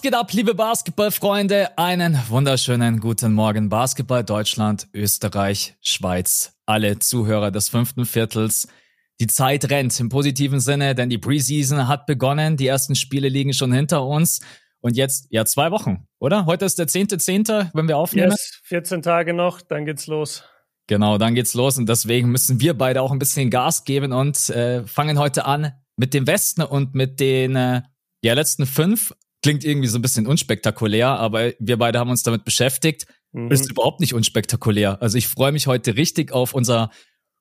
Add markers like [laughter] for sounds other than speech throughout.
Was geht ab, liebe Basketballfreunde? Einen wunderschönen guten Morgen. Basketball Deutschland, Österreich, Schweiz. Alle Zuhörer des fünften Viertels. Die Zeit rennt im positiven Sinne, denn die Preseason hat begonnen. Die ersten Spiele liegen schon hinter uns. Und jetzt, ja, zwei Wochen, oder? Heute ist der zehnte, zehnte, wenn wir aufnehmen. Yes, 14 Tage noch, dann geht's los. Genau, dann geht's los. Und deswegen müssen wir beide auch ein bisschen Gas geben und äh, fangen heute an mit dem Westen und mit den äh, ja, letzten fünf Klingt irgendwie so ein bisschen unspektakulär, aber wir beide haben uns damit beschäftigt. Mhm. Ist überhaupt nicht unspektakulär. Also ich freue mich heute richtig auf unser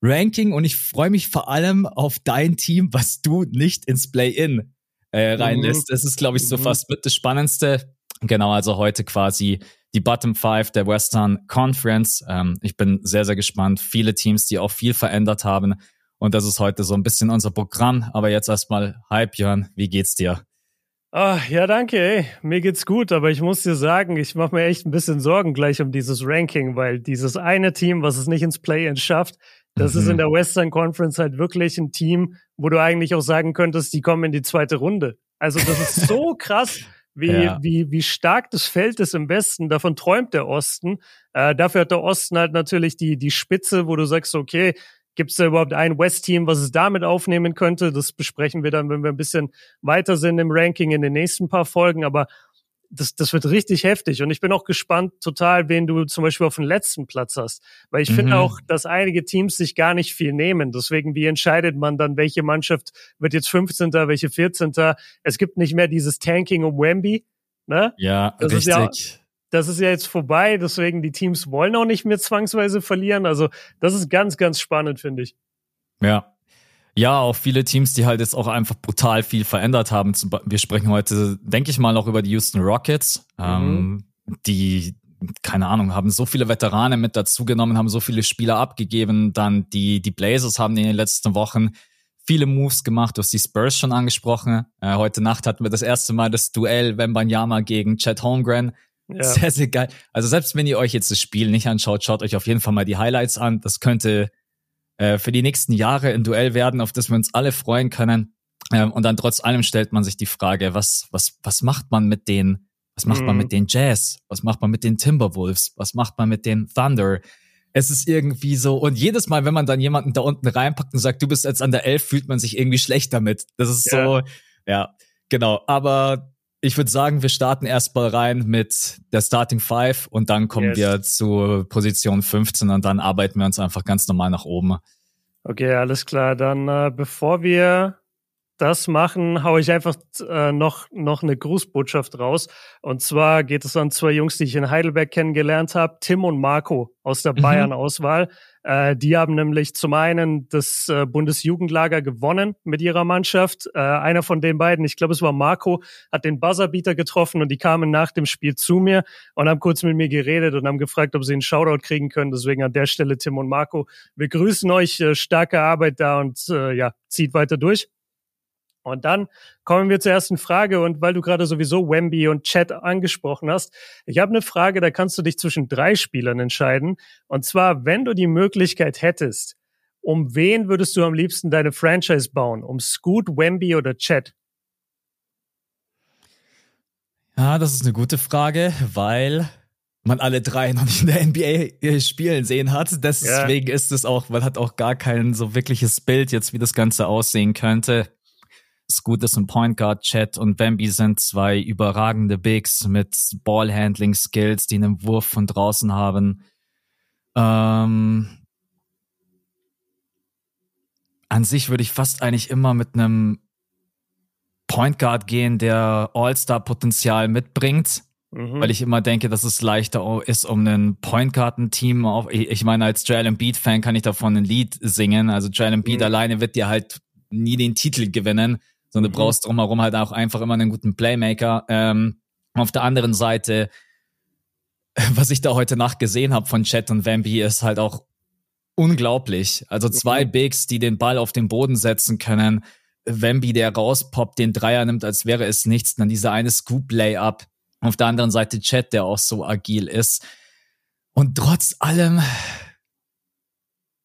Ranking und ich freue mich vor allem auf dein Team, was du nicht ins Play-In äh, reinlässt. Mhm. Das ist, glaube ich, so mhm. fast mit das Spannendste. Genau, also heute quasi die Bottom Five der Western Conference. Ähm, ich bin sehr, sehr gespannt. Viele Teams, die auch viel verändert haben. Und das ist heute so ein bisschen unser Programm. Aber jetzt erstmal, hi Björn, wie geht's dir? Ah, ja, danke, ey. Mir geht's gut, aber ich muss dir sagen, ich mache mir echt ein bisschen Sorgen gleich um dieses Ranking, weil dieses eine Team, was es nicht ins Play-In schafft, das mhm. ist in der Western Conference halt wirklich ein Team, wo du eigentlich auch sagen könntest, die kommen in die zweite Runde. Also das ist so [laughs] krass, wie, ja. wie, wie stark das Feld ist im Westen. Davon träumt der Osten. Äh, dafür hat der Osten halt natürlich die, die Spitze, wo du sagst, okay, Gibt es da überhaupt ein West-Team, was es damit aufnehmen könnte? Das besprechen wir dann, wenn wir ein bisschen weiter sind im Ranking in den nächsten paar Folgen. Aber das, das wird richtig heftig. Und ich bin auch gespannt total, wen du zum Beispiel auf den letzten Platz hast. Weil ich mhm. finde auch, dass einige Teams sich gar nicht viel nehmen. Deswegen, wie entscheidet man dann, welche Mannschaft wird jetzt 15., welche 14.? Es gibt nicht mehr dieses Tanking um Wemby. Ne? Ja, das richtig. Ist ja, das ist ja jetzt vorbei, deswegen die Teams wollen auch nicht mehr zwangsweise verlieren. Also das ist ganz, ganz spannend, finde ich. Ja. Ja, auch viele Teams, die halt jetzt auch einfach brutal viel verändert haben. Wir sprechen heute, denke ich mal, noch über die Houston Rockets. Mhm. Ähm, die, keine Ahnung, haben so viele Veteranen mit dazugenommen, haben so viele Spieler abgegeben. Dann die, die Blazers haben in den letzten Wochen viele Moves gemacht. Du hast die Spurs schon angesprochen. Äh, heute Nacht hatten wir das erste Mal das Duell Wembanyama gegen Chad Holmgren. Ja. Sehr, sehr geil. Also selbst wenn ihr euch jetzt das Spiel nicht anschaut, schaut euch auf jeden Fall mal die Highlights an. Das könnte äh, für die nächsten Jahre ein Duell werden, auf das wir uns alle freuen können. Ähm, und dann trotz allem stellt man sich die Frage, was, was, was macht man mit den, was macht mhm. man mit den Jazz? Was macht man mit den Timberwolves? Was macht man mit den Thunder? Es ist irgendwie so, und jedes Mal, wenn man dann jemanden da unten reinpackt und sagt, du bist jetzt an der Elf, fühlt man sich irgendwie schlecht damit. Das ist ja. so, ja, genau. Aber ich würde sagen, wir starten erstmal rein mit der Starting Five und dann kommen yes. wir zu Position 15 und dann arbeiten wir uns einfach ganz normal nach oben. Okay, alles klar. Dann äh, bevor wir das machen, haue ich einfach äh, noch, noch eine Grußbotschaft raus. Und zwar geht es an zwei Jungs, die ich in Heidelberg kennengelernt habe, Tim und Marco aus der mhm. Bayern-Auswahl. Äh, die haben nämlich zum einen das äh, Bundesjugendlager gewonnen mit ihrer Mannschaft. Äh, einer von den beiden, ich glaube, es war Marco, hat den Buzzerbeater getroffen und die kamen nach dem Spiel zu mir und haben kurz mit mir geredet und haben gefragt, ob sie einen Shoutout kriegen können. Deswegen an der Stelle Tim und Marco. Wir grüßen euch, äh, starke Arbeit da und äh, ja, zieht weiter durch. Und dann kommen wir zur ersten Frage. Und weil du gerade sowieso Wemby und Chat angesprochen hast, ich habe eine Frage, da kannst du dich zwischen drei Spielern entscheiden. Und zwar, wenn du die Möglichkeit hättest, um wen würdest du am liebsten deine Franchise bauen? Um Scoot, Wemby oder Chat? Ja, das ist eine gute Frage, weil man alle drei noch nicht in der NBA spielen sehen hat. Deswegen ja. ist es auch, man hat auch gar kein so wirkliches Bild jetzt, wie das Ganze aussehen könnte. Scoot ist ein Point Guard, Chat und Bambi sind zwei überragende Bigs mit Ballhandling Skills, die einen Wurf von draußen haben. Ähm, an sich würde ich fast eigentlich immer mit einem Point Guard gehen, der All-Star-Potenzial mitbringt. Mhm. Weil ich immer denke, dass es leichter ist, um einen Point Guard ein Team auf. Ich meine, als Joel Embiid Fan kann ich davon ein Lied singen. Also Joel Embiid mhm. alleine wird dir halt nie den Titel gewinnen sondern du mhm. brauchst drumherum halt auch einfach immer einen guten Playmaker. Ähm, auf der anderen Seite, [laughs] was ich da heute Nacht gesehen habe von Chet und Vampi, ist halt auch unglaublich. Also zwei mhm. Bigs, die den Ball auf den Boden setzen können. Wemby, der rauspoppt, den Dreier nimmt, als wäre es nichts. Dann dieser eine Scoop-Layup. Auf der anderen Seite Chet, der auch so agil ist. Und trotz allem,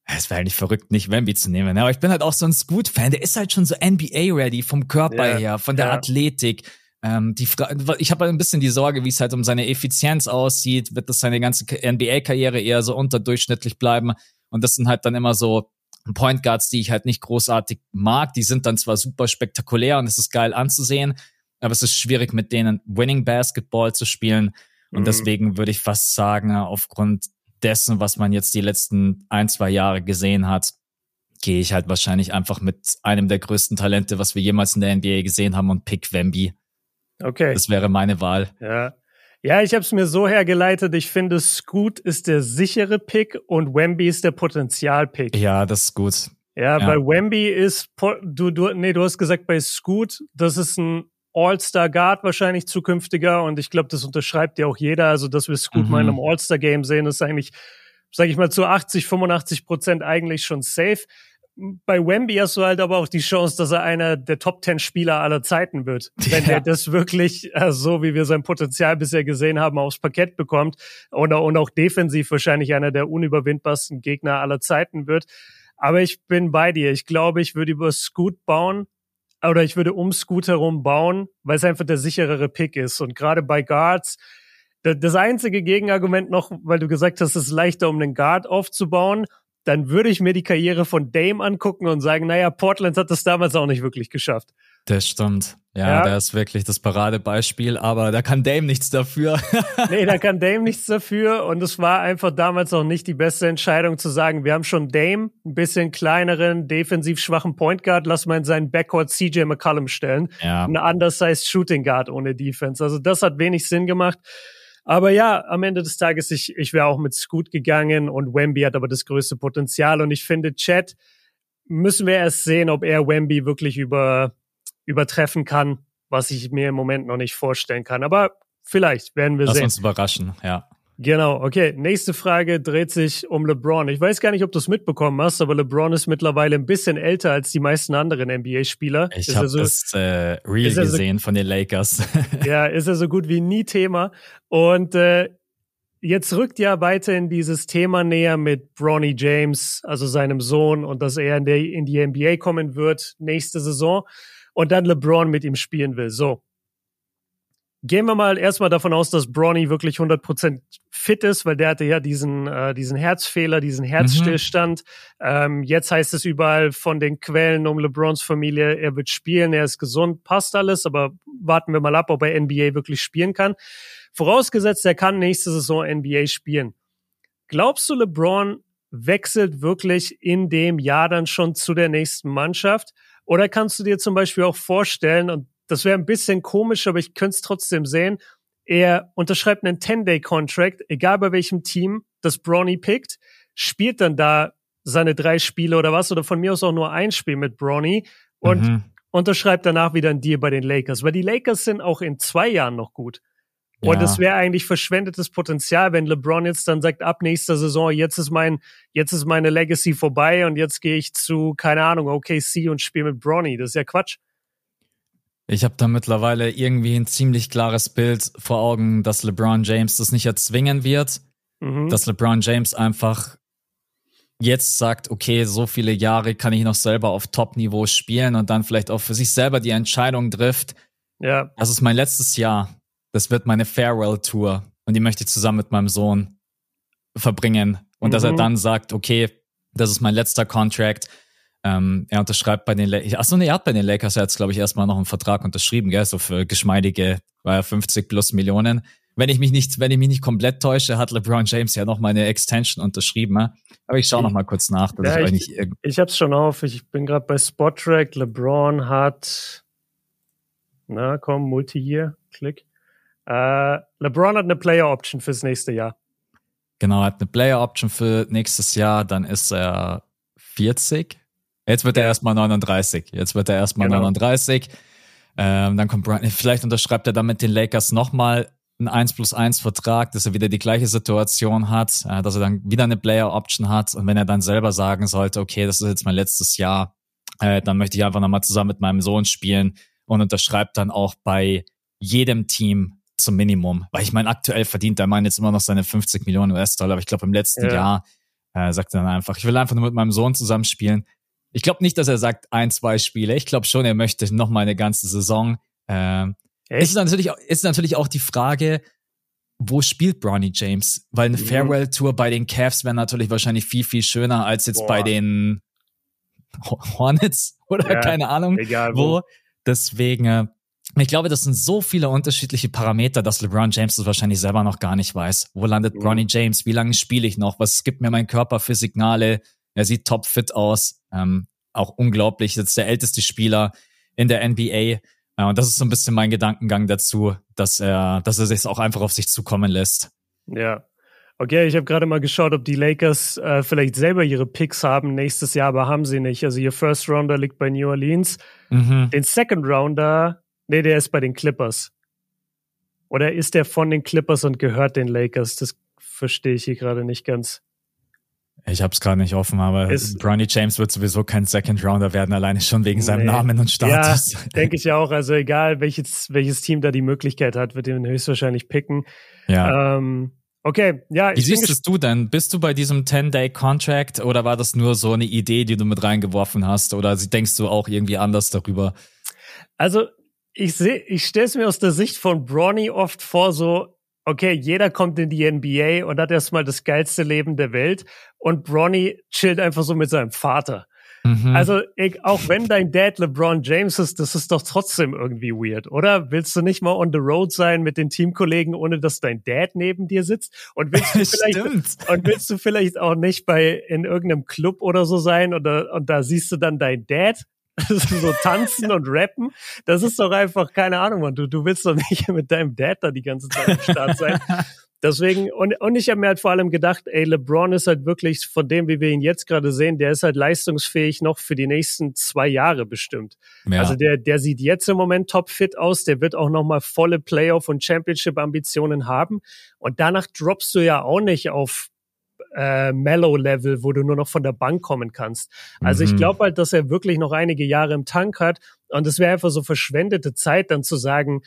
es wäre eigentlich verrückt, nicht Wemby zu nehmen. Aber ich bin halt auch so ein Scoot-Fan. Der ist halt schon so NBA-ready vom Körper ja, her, von der ja. Athletik. Ähm, die Fra ich habe ein bisschen die Sorge, wie es halt um seine Effizienz aussieht. Wird das seine ganze NBA-Karriere eher so unterdurchschnittlich bleiben? Und das sind halt dann immer so Point Guards, die ich halt nicht großartig mag. Die sind dann zwar super spektakulär und es ist geil anzusehen, aber es ist schwierig mit denen Winning Basketball zu spielen. Und mhm. deswegen würde ich fast sagen, aufgrund dessen, was man jetzt die letzten ein, zwei Jahre gesehen hat, gehe ich halt wahrscheinlich einfach mit einem der größten Talente, was wir jemals in der NBA gesehen haben und pick Wemby. Okay. Das wäre meine Wahl. Ja. Ja, ich habe es mir so hergeleitet. Ich finde, Scoot ist der sichere Pick und Wemby ist der Potenzial-Pick. Ja, das ist gut. Ja, ja, bei Wemby ist, du, du, nee, du hast gesagt, bei Scoot, das ist ein All-Star Guard wahrscheinlich zukünftiger und ich glaube, das unterschreibt ja auch jeder. Also, dass wir Scoot mhm. mal in einem All-Star Game sehen, ist eigentlich, sage ich mal, zu 80, 85 Prozent eigentlich schon safe. Bei Wemby hast du halt aber auch die Chance, dass er einer der Top 10 Spieler aller Zeiten wird. [laughs] Wenn ja. er das wirklich, äh, so wie wir sein Potenzial bisher gesehen haben, aufs Parkett bekommt und, und auch defensiv wahrscheinlich einer der unüberwindbarsten Gegner aller Zeiten wird. Aber ich bin bei dir. Ich glaube, ich würde über Scoot bauen oder ich würde um Scoot herum bauen, weil es einfach der sicherere Pick ist. Und gerade bei Guards, das einzige Gegenargument noch, weil du gesagt hast, es ist leichter, um einen Guard aufzubauen, dann würde ich mir die Karriere von Dame angucken und sagen, naja, Portland hat das damals auch nicht wirklich geschafft. Das stimmt. Ja, ja, der ist wirklich das Paradebeispiel, aber da kann Dame nichts dafür. [laughs] nee, da kann Dame nichts dafür. Und es war einfach damals auch nicht die beste Entscheidung zu sagen, wir haben schon Dame, ein bisschen kleineren, defensiv schwachen Point Guard, lass mal in seinen Backcourt CJ McCollum stellen. Ja. Ein undersized Shooting Guard ohne Defense. Also das hat wenig Sinn gemacht. Aber ja, am Ende des Tages, ich, ich wäre auch mit Scoot gegangen und Wemby hat aber das größte Potenzial. Und ich finde, Chat müssen wir erst sehen, ob er Wemby wirklich über übertreffen kann, was ich mir im Moment noch nicht vorstellen kann. Aber vielleicht werden wir Lass sehen. Lass uns überraschen, ja. Genau, okay. Nächste Frage dreht sich um LeBron. Ich weiß gar nicht, ob du es mitbekommen hast, aber LeBron ist mittlerweile ein bisschen älter als die meisten anderen NBA-Spieler. Ich habe so, das äh, Real gesehen so, von den Lakers. [laughs] ja, ist er so gut wie nie Thema. Und äh, jetzt rückt ja weiterhin dieses Thema näher mit Bronny James, also seinem Sohn, und dass er in, der, in die NBA kommen wird nächste Saison und dann LeBron mit ihm spielen will. So. Gehen wir mal erstmal davon aus, dass Bronny wirklich 100% fit ist, weil der hatte ja diesen, äh, diesen Herzfehler, diesen Herzstillstand. Mhm. Ähm, jetzt heißt es überall von den Quellen um LeBrons Familie, er wird spielen, er ist gesund, passt alles, aber warten wir mal ab, ob er NBA wirklich spielen kann. Vorausgesetzt, er kann nächste Saison NBA spielen. Glaubst du, LeBron wechselt wirklich in dem Jahr dann schon zu der nächsten Mannschaft? Oder kannst du dir zum Beispiel auch vorstellen, und das wäre ein bisschen komisch, aber ich könnte es trotzdem sehen, er unterschreibt einen 10-Day-Contract, egal bei welchem Team das Brawny pickt, spielt dann da seine drei Spiele oder was, oder von mir aus auch nur ein Spiel mit Brawny und mhm. unterschreibt danach wieder einen Deal bei den Lakers. Weil die Lakers sind auch in zwei Jahren noch gut. Ja. Und es wäre eigentlich verschwendetes Potenzial, wenn LeBron jetzt dann sagt, ab nächster Saison, jetzt ist mein, jetzt ist meine Legacy vorbei und jetzt gehe ich zu, keine Ahnung, OKC und spiele mit Bronny. Das ist ja Quatsch. Ich habe da mittlerweile irgendwie ein ziemlich klares Bild vor Augen, dass LeBron James das nicht erzwingen wird, mhm. dass LeBron James einfach jetzt sagt, okay, so viele Jahre kann ich noch selber auf Top-Niveau spielen und dann vielleicht auch für sich selber die Entscheidung trifft. Ja. Das ist mein letztes Jahr das wird meine Farewell-Tour und die möchte ich zusammen mit meinem Sohn verbringen. Und mhm. dass er mhm. dann sagt, okay, das ist mein letzter Contract. Ähm, er unterschreibt bei den Lakers. Achso, nee, er hat bei den Lakers jetzt, glaube ich, erstmal noch einen Vertrag unterschrieben, gell? So für geschmeidige, war ja 50 plus Millionen. Wenn ich mich nicht, wenn ich mich nicht komplett täusche, hat LeBron James ja noch meine Extension unterschrieben. Ne? Aber ich schaue noch mal kurz nach. Dass ja, ich ich, ich, ich hab's schon auf. Ich bin gerade bei Spottrack. LeBron hat, na komm, Multi-Year, Klick. Äh, LeBron hat eine Player Option fürs nächste Jahr. Genau, er hat eine Player Option für nächstes Jahr, dann ist er 40. Jetzt wird er erstmal 39. Jetzt wird er erstmal genau. 39. Ähm, dann kommt Brian, vielleicht unterschreibt er dann mit den Lakers nochmal einen 1 plus 1 Vertrag, dass er wieder die gleiche Situation hat, äh, dass er dann wieder eine Player Option hat. Und wenn er dann selber sagen sollte, okay, das ist jetzt mein letztes Jahr, äh, dann möchte ich einfach nochmal zusammen mit meinem Sohn spielen und unterschreibt dann auch bei jedem Team zum Minimum. Weil ich meine, aktuell verdient der Mann jetzt immer noch seine 50 Millionen US-Dollar, aber ich glaube, im letzten ja. Jahr äh, sagt er dann einfach, ich will einfach nur mit meinem Sohn zusammenspielen. Ich glaube nicht, dass er sagt ein, zwei Spiele. Ich glaube schon, er möchte noch mal eine ganze Saison. Äh, Ist natürlich, ist natürlich auch die Frage, wo spielt Bronny James? Weil eine mhm. Farewell-Tour bei den Cavs wäre natürlich wahrscheinlich viel, viel schöner als jetzt Boah. bei den Hornets [laughs] oder ja, keine Ahnung egal wo. wo. Deswegen, äh, ich glaube, das sind so viele unterschiedliche Parameter, dass LeBron James das wahrscheinlich selber noch gar nicht weiß. Wo landet mhm. Bronny James? Wie lange spiele ich noch? Was gibt mir mein Körper für Signale? Er sieht topfit aus. Ähm, auch unglaublich. Jetzt der älteste Spieler in der NBA. Ja, und das ist so ein bisschen mein Gedankengang dazu, dass er, dass er sich auch einfach auf sich zukommen lässt. Ja. Okay, ich habe gerade mal geschaut, ob die Lakers äh, vielleicht selber ihre Picks haben nächstes Jahr, aber haben sie nicht. Also ihr First Rounder liegt bei New Orleans. Mhm. Den Second Rounder, nee, der ist bei den Clippers. Oder ist der von den Clippers und gehört den Lakers? Das verstehe ich hier gerade nicht ganz. Ich habe es gerade nicht offen, aber ist, Bronny James wird sowieso kein Second Rounder werden, alleine schon wegen seinem nee. Namen und Status. Ja, denke ich ja auch. Also egal, welches, welches Team da die Möglichkeit hat, wird ihn höchstwahrscheinlich picken. Ja. Ähm, okay, ja. Wie siehst es du denn? Bist du bei diesem 10-Day-Contract oder war das nur so eine Idee, die du mit reingeworfen hast? Oder denkst du auch irgendwie anders darüber? Also ich sehe, ich stelle es mir aus der Sicht von Bronny oft vor, so okay, jeder kommt in die NBA und hat erstmal das geilste Leben der Welt und Bronny chillt einfach so mit seinem Vater. Mhm. Also, ich, auch wenn dein Dad LeBron James ist, das ist doch trotzdem irgendwie weird, oder? Willst du nicht mal on the road sein mit den Teamkollegen, ohne dass dein Dad neben dir sitzt? Und willst du [laughs] vielleicht, und willst du vielleicht auch nicht bei, in irgendeinem Club oder so sein oder, und da siehst du dann dein Dad? [laughs] so tanzen und rappen, das ist doch einfach, keine Ahnung, man, du, du willst doch nicht mit deinem Dad da die ganze Zeit am Start sein. [laughs] Deswegen, und, und ich habe mir halt vor allem gedacht, ey, LeBron ist halt wirklich von dem, wie wir ihn jetzt gerade sehen, der ist halt leistungsfähig noch für die nächsten zwei Jahre bestimmt. Ja. Also der, der sieht jetzt im Moment topfit aus, der wird auch nochmal volle Playoff- und Championship-Ambitionen haben. Und danach droppst du ja auch nicht auf äh, Mellow-Level, wo du nur noch von der Bank kommen kannst. Also mhm. ich glaube halt, dass er wirklich noch einige Jahre im Tank hat und es wäre einfach so verschwendete Zeit, dann zu sagen,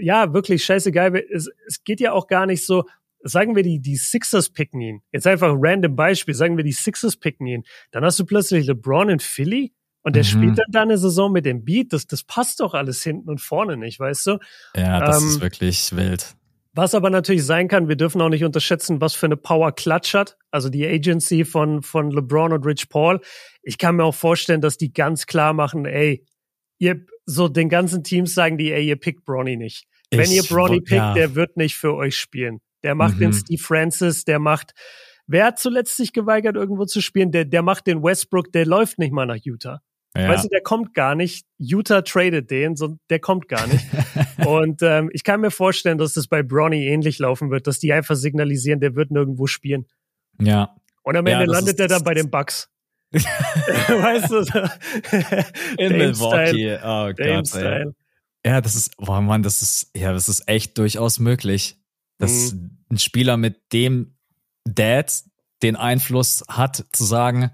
ja, wirklich scheißegal, es, es geht ja auch gar nicht so, sagen wir die, die Sixers picken ihn. Jetzt einfach ein random Beispiel, sagen wir die Sixers picken ihn. Dann hast du plötzlich LeBron in Philly und der mhm. spielt dann da eine Saison mit dem Beat. Das, das passt doch alles hinten und vorne nicht, weißt du? Ja, das ähm, ist wirklich wild. Was aber natürlich sein kann, wir dürfen auch nicht unterschätzen, was für eine Power Clutch hat. Also die Agency von, von LeBron und Rich Paul. Ich kann mir auch vorstellen, dass die ganz klar machen, ey, ihr, so den ganzen Teams sagen die, ey, ihr pickt Bronny nicht. Ich, Wenn ihr Bronny pickt, ja. der wird nicht für euch spielen. Der macht mhm. den Steve Francis, der macht, wer hat zuletzt sich geweigert, irgendwo zu spielen? Der, der macht den Westbrook, der läuft nicht mal nach Utah. Ja. Weißt du, der kommt gar nicht. Utah tradet den, so, der kommt gar nicht. [laughs] und ähm, ich kann mir vorstellen, dass das bei Bronny ähnlich laufen wird, dass die einfach signalisieren, der wird nirgendwo spielen. Ja. Und am Ende ja, landet er dann bei den Bucks. [laughs] weißt du? In Dame Milwaukee. Oh Gott, ey. Ja, das ist, oh Mann, das ist, ja, das ist echt durchaus möglich, dass mhm. ein Spieler mit dem Dad den Einfluss hat, zu sagen,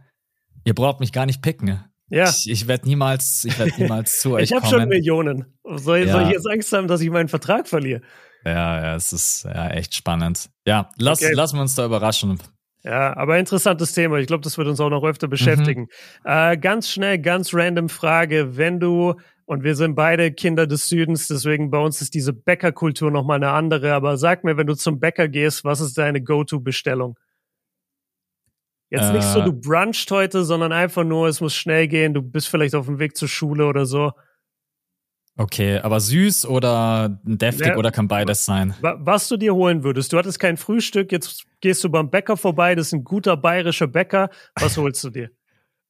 ihr braucht mich gar nicht picken. Ja. Ich, ich werde niemals, ich werde niemals zu [laughs] euch ich hab kommen. Ich habe schon Millionen. Soll, ja. soll ich jetzt Angst haben, dass ich meinen Vertrag verliere? Ja, ja, es ist ja echt spannend. Ja, lass, okay. lassen wir uns da überraschen. Ja, aber interessantes Thema. Ich glaube, das wird uns auch noch öfter beschäftigen. Mhm. Äh, ganz schnell, ganz random Frage. Wenn du, und wir sind beide Kinder des Südens, deswegen bei uns ist diese Bäckerkultur nochmal eine andere, aber sag mir, wenn du zum Bäcker gehst, was ist deine Go-To-Bestellung? Jetzt äh, nicht so, äh. du brunchst heute, sondern einfach nur, es muss schnell gehen, du bist vielleicht auf dem Weg zur Schule oder so. Okay, aber süß oder deftig ja, oder kann beides sein? Was du dir holen würdest. Du hattest kein Frühstück, jetzt gehst du beim Bäcker vorbei, das ist ein guter bayerischer Bäcker. Was holst du dir?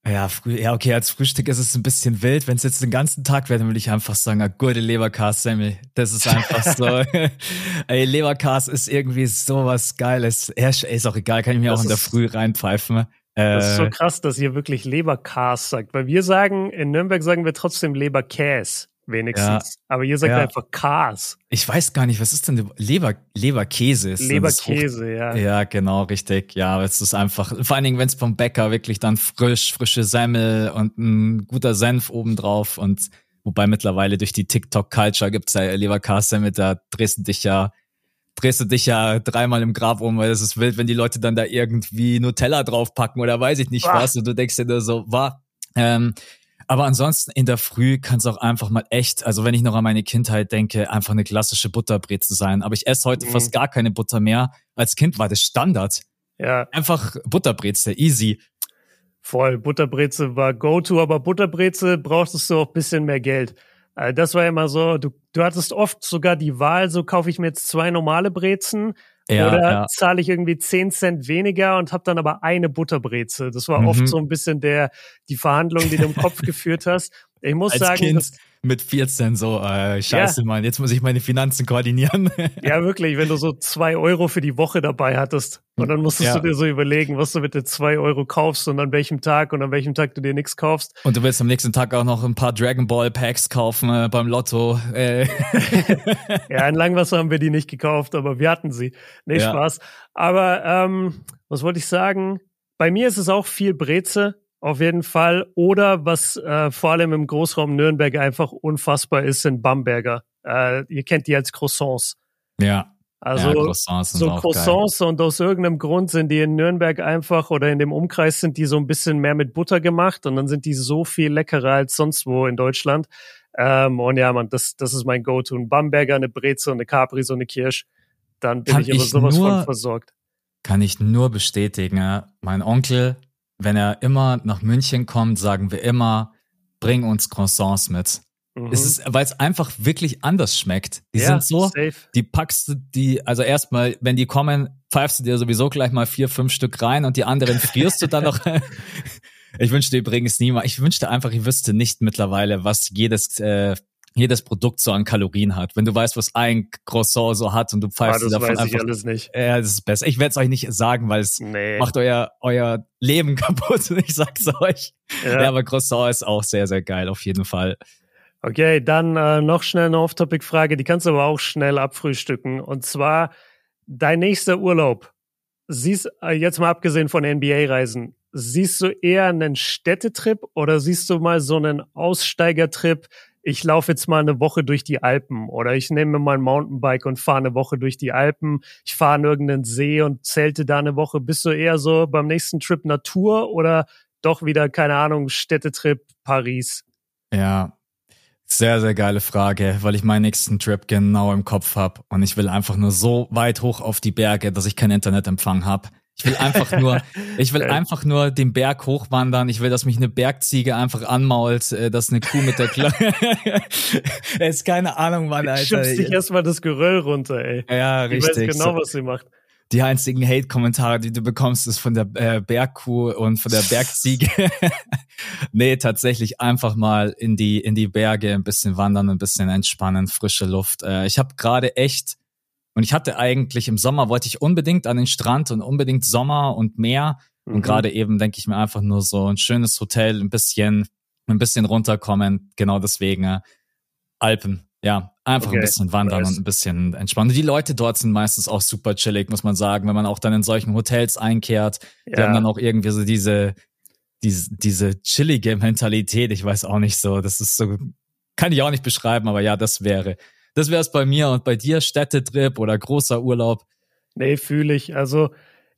Ja, ja, okay, als Frühstück ist es ein bisschen wild. Wenn es jetzt den ganzen Tag wäre, dann würde ich einfach sagen, eine gute Leberkas-Semmel. Das ist einfach so. [laughs] Ey, Leberkas ist irgendwie sowas Geiles. Ja, ist auch egal, kann ich mir das auch in der Früh reinpfeifen. Das ist so äh, krass, dass ihr wirklich Leberkas sagt. Weil wir sagen, in Nürnberg sagen wir trotzdem Leberkäs wenigstens. Ja. Aber ihr sagt ja. einfach Kas. Ich weiß gar nicht, was ist denn Leber, Leberkäse? Ist Leberkäse, ja. Ja, genau, richtig. Ja, es ist einfach, vor allen Dingen, wenn es vom Bäcker wirklich dann frisch, frische Semmel und ein guter Senf obendrauf und wobei mittlerweile durch die TikTok-Culture gibt's ja Leberkäse-Semmel, da drehst du dich ja drehst du dich ja dreimal im Grab um, weil es ist wild, wenn die Leute dann da irgendwie Nutella draufpacken oder weiß ich nicht Boah. was und du denkst dir nur so, war, ähm, Aber ansonsten in der Früh kann es auch einfach mal echt, also wenn ich noch an meine Kindheit denke, einfach eine klassische Butterbreze sein. Aber ich esse heute mhm. fast gar keine Butter mehr. Als Kind war das Standard. Ja. Einfach Butterbreze, easy. Voll, Butterbreze war Go-To, aber Butterbreze brauchtest du auch bisschen mehr Geld. Äh, das war immer so, du, du hattest oft sogar die Wahl, so kaufe ich mir jetzt zwei normale Brezen ja, oder ja. zahle ich irgendwie 10 Cent weniger und habe dann aber eine Butterbreze. Das war mhm. oft so ein bisschen der die Verhandlung, die du im Kopf [laughs] geführt hast. Ich muss Als sagen, kind das, mit 14 so, äh, scheiße, ja. Mann, jetzt muss ich meine Finanzen koordinieren. [laughs] ja, wirklich, wenn du so zwei Euro für die Woche dabei hattest und dann musstest ja. du dir so überlegen, was du mit den zwei Euro kaufst und an welchem Tag und an welchem Tag du dir nichts kaufst. Und du willst am nächsten Tag auch noch ein paar Dragon Ball Packs kaufen äh, beim Lotto. Äh. [laughs] ja, in Langwasser haben wir die nicht gekauft, aber wir hatten sie. Nee, ja. Spaß. Aber ähm, was wollte ich sagen? Bei mir ist es auch viel Breze auf jeden Fall. Oder was äh, vor allem im Großraum Nürnberg einfach unfassbar ist, sind Bamberger. Äh, ihr kennt die als Croissants. Ja. Also ja, Croissants so Croissants geil. und aus irgendeinem Grund sind die in Nürnberg einfach oder in dem Umkreis sind die so ein bisschen mehr mit Butter gemacht und dann sind die so viel leckerer als sonst wo in Deutschland. Ähm, und ja, man, das, das ist mein Go-To. Ein Bamberger, eine Breze eine Capri, so eine Kirsch. Dann bin Kann ich aber sowas nur, von versorgt. Kann ich nur bestätigen. Ja. Mein Onkel wenn er immer nach München kommt, sagen wir immer, bring uns Croissants mit. Mhm. Es ist, weil es einfach wirklich anders schmeckt. Die ja, sind so, safe. die packst du die, also erstmal, wenn die kommen, pfeifst du dir sowieso gleich mal vier, fünf Stück rein und die anderen frierst du dann noch. [laughs] ich wünschte übrigens niemand, ich wünschte einfach, ich wüsste nicht mittlerweile, was jedes äh, jedes Produkt so an Kalorien hat. Wenn du weißt, was ein Croissant so hat und du pfeifst ah, das davon weiß einfach. Ich alles nicht. Ja, das ist besser. Ich werde es euch nicht sagen, weil es nee. macht euer, euer Leben [laughs] kaputt. Ich sag's euch. Ja. ja, aber Croissant ist auch sehr, sehr geil, auf jeden Fall. Okay, dann äh, noch schnell eine Off-Topic-Frage, die kannst du aber auch schnell abfrühstücken. Und zwar, dein nächster Urlaub, siehst, äh, jetzt mal abgesehen von NBA-Reisen, siehst du eher einen Städtetrip oder siehst du mal so einen Aussteigertrip, ich laufe jetzt mal eine Woche durch die Alpen oder ich nehme mir mal ein Mountainbike und fahre eine Woche durch die Alpen. Ich fahre an irgendeinen See und zelte da eine Woche. Bist du eher so beim nächsten Trip Natur oder doch wieder, keine Ahnung, Städtetrip Paris? Ja, sehr, sehr geile Frage, weil ich meinen nächsten Trip genau im Kopf habe und ich will einfach nur so weit hoch auf die Berge, dass ich keinen Internetempfang habe. Ich will einfach nur, [laughs] ich will einfach nur den Berg hochwandern. Ich will, dass mich eine Bergziege einfach anmault, äh, dass eine Kuh mit der Klappe. [laughs] es ist keine Ahnung, Mann, Alter. Schubst dich erstmal das Geröll runter, ey. Ja, richtig. Ich weiß genau, was sie macht. Die einzigen Hate-Kommentare, die du bekommst, ist von der äh, Bergkuh und von der Bergziege. [laughs] nee, tatsächlich einfach mal in die in die Berge ein bisschen wandern, ein bisschen entspannen, frische Luft. Äh, ich habe gerade echt und ich hatte eigentlich im Sommer wollte ich unbedingt an den Strand und unbedingt Sommer und Meer. Mhm. Und gerade eben denke ich mir einfach nur so ein schönes Hotel, ein bisschen, ein bisschen runterkommen. Genau deswegen äh, Alpen. Ja, einfach okay. ein bisschen wandern nice. und ein bisschen entspannen. Die Leute dort sind meistens auch super chillig, muss man sagen, wenn man auch dann in solchen Hotels einkehrt. Ja. Die haben dann auch irgendwie so diese, diese, diese chillige Mentalität. Ich weiß auch nicht so. Das ist so, kann ich auch nicht beschreiben, aber ja, das wäre das wäre es bei mir und bei dir Städtetrip oder großer Urlaub. Nee, fühle ich. Also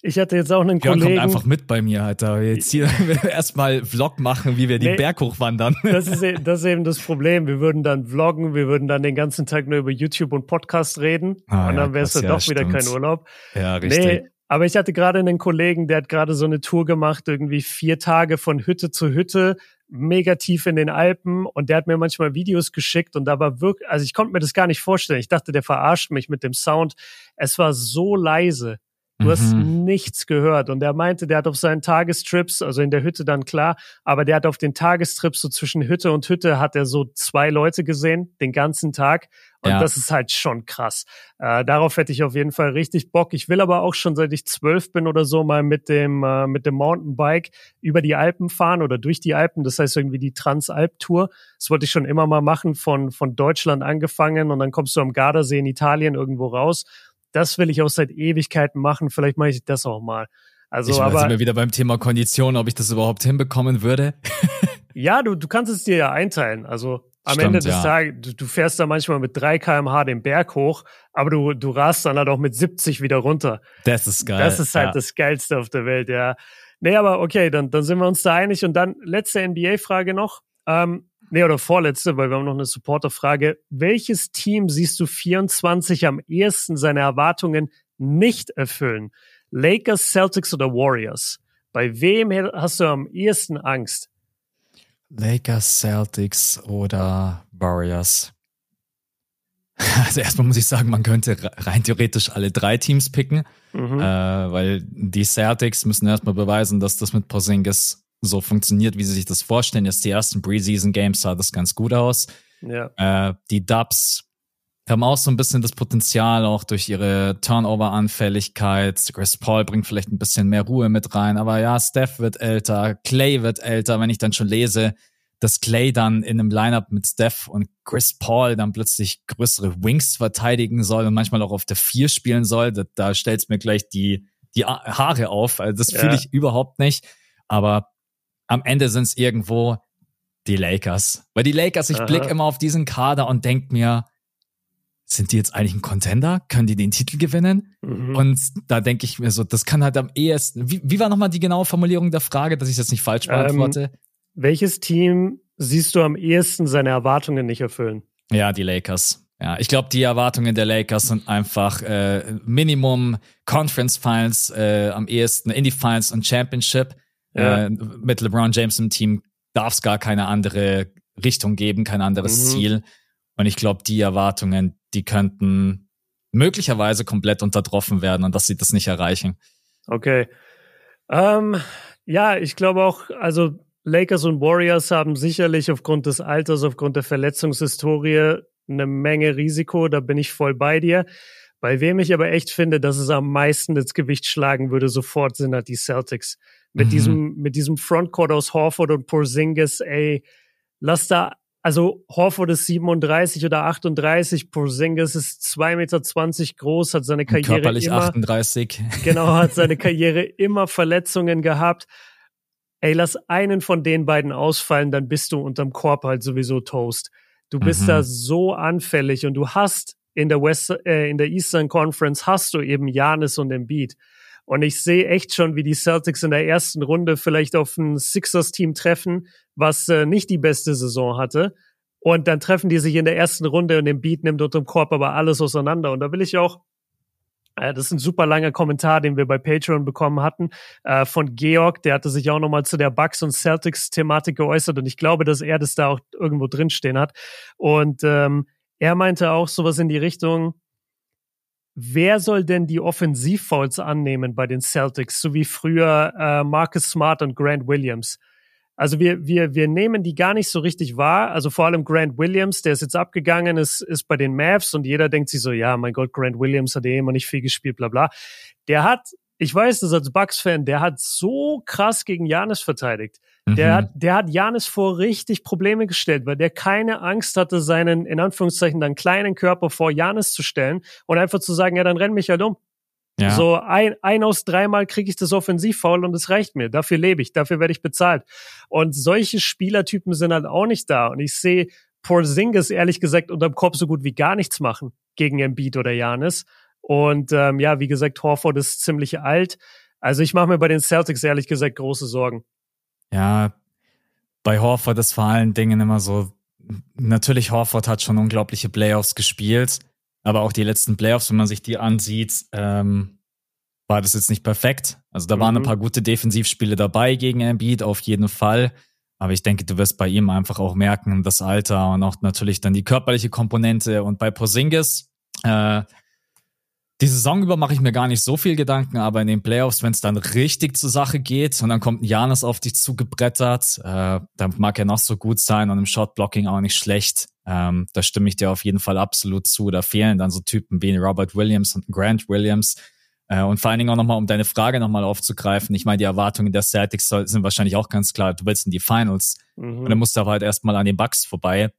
ich hatte jetzt auch einen Björn Kollegen. kommt einfach mit bei mir, Alter. Jetzt hier [laughs] [laughs] erstmal Vlog machen, wie wir nee, den Berg hochwandern. [laughs] Das ist, e-, das ist eben das Problem. Wir würden dann vloggen, wir würden dann den ganzen Tag nur über YouTube und Podcast reden. Ah, und dann ja, wär's dann ja, doch stimmt. wieder kein Urlaub. Ja, richtig. Nee, aber ich hatte gerade einen Kollegen, der hat gerade so eine Tour gemacht, irgendwie vier Tage von Hütte zu Hütte mega tief in den Alpen und der hat mir manchmal Videos geschickt und da war wirklich, also ich konnte mir das gar nicht vorstellen. Ich dachte, der verarscht mich mit dem Sound. Es war so leise. Du mhm. hast nichts gehört. Und er meinte, der hat auf seinen Tagestrips, also in der Hütte dann klar, aber der hat auf den Tagestrips so zwischen Hütte und Hütte hat er so zwei Leute gesehen, den ganzen Tag. Und ja. das ist halt schon krass. Äh, darauf hätte ich auf jeden Fall richtig Bock. Ich will aber auch schon, seit ich zwölf bin oder so, mal mit dem, äh, mit dem Mountainbike über die Alpen fahren oder durch die Alpen. Das heißt irgendwie die Transalp-Tour. Das wollte ich schon immer mal machen, von, von Deutschland angefangen. Und dann kommst du am Gardasee in Italien irgendwo raus das will ich auch seit Ewigkeiten machen. Vielleicht mache ich das auch mal. Also, ich aber sind wir wieder beim Thema Kondition, ob ich das überhaupt hinbekommen würde. [laughs] ja, du, du kannst es dir ja einteilen. Also am Stimmt, Ende des ja. Tages, du, du fährst da manchmal mit 3 kmh den Berg hoch, aber du, du rast dann halt auch mit 70 wieder runter. Das ist geil. Das ist halt ja. das Geilste auf der Welt, ja. Nee, aber okay, dann, dann sind wir uns da einig. Und dann letzte NBA-Frage noch. Ähm, nee, oder vorletzte, weil wir haben noch eine Supporterfrage. Welches Team siehst du 24 am ehesten seine Erwartungen nicht erfüllen? Lakers, Celtics oder Warriors? Bei wem hast du am ehesten Angst? Lakers, Celtics oder Warriors. [laughs] Also erstmal muss ich sagen, man könnte rein theoretisch alle drei Teams picken, mhm. äh, weil die Celtics müssen erstmal beweisen, dass das mit Porzingis so funktioniert, wie sie sich das vorstellen. Jetzt die ersten Preseason Games sah das ganz gut aus. Ja. Äh, die Dubs haben auch so ein bisschen das Potenzial, auch durch ihre Turnover-Anfälligkeit. Chris Paul bringt vielleicht ein bisschen mehr Ruhe mit rein. Aber ja, Steph wird älter, Clay wird älter. Wenn ich dann schon lese, dass Clay dann in einem Lineup mit Steph und Chris Paul dann plötzlich größere Wings verteidigen soll und manchmal auch auf der Vier spielen soll, da, da stellt's mir gleich die, die Haare auf. Also das fühle ich überhaupt nicht. Aber am Ende sind's irgendwo die Lakers. Weil die Lakers, ich blick immer auf diesen Kader und denk mir, sind die jetzt eigentlich ein Contender? Können die den Titel gewinnen? Mhm. Und da denke ich mir so, das kann halt am ehesten. Wie, wie war nochmal die genaue Formulierung der Frage, dass ich das nicht falsch beantworte? Ähm, welches Team siehst du am ehesten seine Erwartungen nicht erfüllen? Ja, die Lakers. Ja, ich glaube, die Erwartungen der Lakers sind einfach äh, Minimum Conference Finals äh, am ehesten, Indie Finals und Championship. Ja. Äh, mit LeBron James im Team darf es gar keine andere Richtung geben, kein anderes mhm. Ziel. Und ich glaube, die Erwartungen, die könnten möglicherweise komplett untertroffen werden und dass sie das nicht erreichen. Okay. Ähm, ja, ich glaube auch, also Lakers und Warriors haben sicherlich aufgrund des Alters, aufgrund der Verletzungshistorie eine Menge Risiko, da bin ich voll bei dir. Bei wem ich aber echt finde, dass es am meisten ins Gewicht schlagen würde, sofort sind halt die Celtics. Mit mhm. diesem, mit diesem Frontcourt aus Horford und Porzingis, ey, lass da also Horford ist 37 oder 38, Porzingis ist 2,20 Meter groß, hat seine Karriere Körperlich immer, 38. Genau, [laughs] hat seine Karriere immer Verletzungen gehabt. Ey, lass einen von den beiden ausfallen, dann bist du unterm Korb halt sowieso Toast. Du bist mhm. da so anfällig und du hast in der West, äh, in der Eastern Conference hast du eben Janis und Embiid. Und ich sehe echt schon, wie die Celtics in der ersten Runde vielleicht auf ein Sixers-Team treffen, was äh, nicht die beste Saison hatte. Und dann treffen die sich in der ersten Runde und den Beat nimmt unter dem Korb aber alles auseinander. Und da will ich auch, äh, das ist ein super langer Kommentar, den wir bei Patreon bekommen hatten, äh, von Georg, der hatte sich auch nochmal zu der Bucks und Celtics-Thematik geäußert und ich glaube, dass er das da auch irgendwo drinstehen hat. Und ähm, er meinte auch sowas in die Richtung, wer soll denn die Offensivfouls annehmen bei den Celtics, so wie früher äh, Marcus Smart und Grant Williams? Also wir, wir, wir nehmen die gar nicht so richtig wahr. Also vor allem Grant Williams, der ist jetzt abgegangen, ist, ist bei den Mavs und jeder denkt sich so, ja, mein Gott, Grant Williams hat eh immer nicht viel gespielt, bla bla. Der hat, ich weiß das als Bucks-Fan, der hat so krass gegen Janis verteidigt. Der mhm. hat, der hat Janis vor richtig Probleme gestellt, weil der keine Angst hatte, seinen, in Anführungszeichen, dann kleinen Körper vor Janis zu stellen und einfach zu sagen, ja, dann renn mich halt um. Ja. So ein, ein aus dreimal kriege ich das Offensivfoul und es reicht mir. Dafür lebe ich, dafür werde ich bezahlt. Und solche Spielertypen sind halt auch nicht da. Und ich sehe Porzingis ehrlich gesagt unterm Kopf so gut wie gar nichts machen gegen Embiid oder Janis. Und ähm, ja, wie gesagt, Horford ist ziemlich alt. Also ich mache mir bei den Celtics ehrlich gesagt große Sorgen. Ja, bei Horford ist vor allen Dingen immer so, natürlich Horford hat schon unglaubliche Playoffs gespielt, aber auch die letzten Playoffs, wenn man sich die ansieht, ähm, war das jetzt nicht perfekt. Also da mhm. waren ein mhm. paar gute Defensivspiele dabei gegen Embiid, auf jeden Fall. Aber ich denke, du wirst bei ihm einfach auch merken, das Alter und auch natürlich dann die körperliche Komponente. Und bei Porzingis, äh, die Saison über mache ich mir gar nicht so viel Gedanken, aber in den Playoffs, wenn es dann richtig zur Sache geht und dann kommt ein Janis auf dich zugebrettert, äh, dann mag er noch so gut sein und im Shotblocking auch nicht schlecht. Ähm, da stimme ich dir auf jeden Fall absolut zu. Da fehlen dann so Typen wie Robert Williams und Grant Williams. Äh, und vor allen Dingen auch nochmal, um deine Frage nochmal aufzugreifen. Ich meine, die Erwartungen der Celtics sind wahrscheinlich auch ganz klar. Du willst in die Finals. Mhm. Und dann musst du aber halt erstmal an den Bucks vorbei.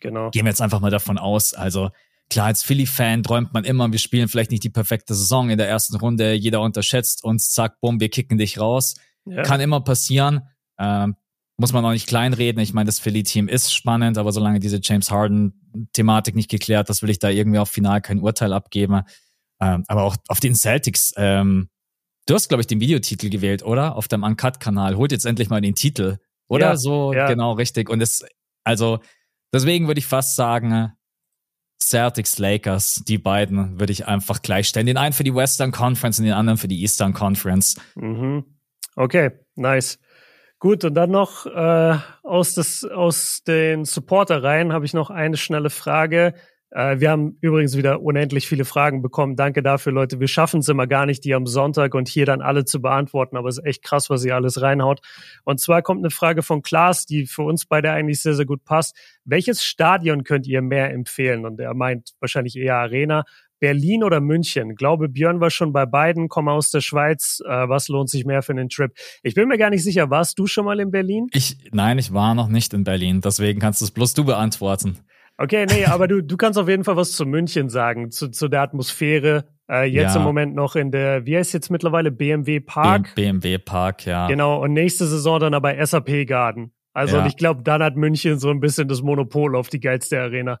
Genau. Gehen wir jetzt einfach mal davon aus. Also, Klar, als Philly-Fan träumt man immer, wir spielen vielleicht nicht die perfekte Saison in der ersten Runde, jeder unterschätzt uns, zack, bumm, wir kicken dich raus. Ja. Kann immer passieren. Ähm, muss man auch nicht kleinreden. Ich meine, das Philly-Team ist spannend, aber solange diese James Harden-Thematik nicht geklärt ist, will ich da irgendwie auf final kein Urteil abgeben. Ähm, aber auch auf den Celtics, ähm, du hast, glaube ich, den Videotitel gewählt, oder? Auf deinem Uncut-Kanal. Holt jetzt endlich mal den Titel. Oder Ja, so, ja. genau, richtig. Und es, also, deswegen würde ich fast sagen, Celtics, Lakers, die beiden würde ich einfach gleichstellen. Den einen für die Western Conference und den anderen für die Eastern Conference. Mhm. Okay, nice. Gut, und dann noch äh, aus, des, aus den Supporter-Reihen habe ich noch eine schnelle Frage. Äh, wir haben übrigens wieder unendlich viele Fragen bekommen. Danke dafür, Leute. Wir schaffen es immer gar nicht, die am Sonntag und hier dann alle zu beantworten, aber es ist echt krass, was ihr alles reinhaut. Und zwar kommt eine Frage von Klaas, die für uns beide eigentlich sehr, sehr gut passt. Welches Stadion könnt ihr mehr empfehlen? Und er meint wahrscheinlich eher Arena. Berlin oder München? Glaube Björn war schon bei beiden, komme aus der Schweiz. Äh, was lohnt sich mehr für einen Trip? Ich bin mir gar nicht sicher, warst du schon mal in Berlin? Ich, nein, ich war noch nicht in Berlin, deswegen kannst du es bloß du beantworten. Okay, nee, aber du, du kannst auf jeden Fall was zu München sagen, zu, zu der Atmosphäre. Äh, jetzt Ja. im Moment noch in der, wie heißt jetzt mittlerweile, BMW Park? BMW Park, ja. Genau, und nächste Saison dann aber SAP Garden. Also Ja. und ich glaube, dann hat München so ein bisschen das Monopol auf die geilste Arena.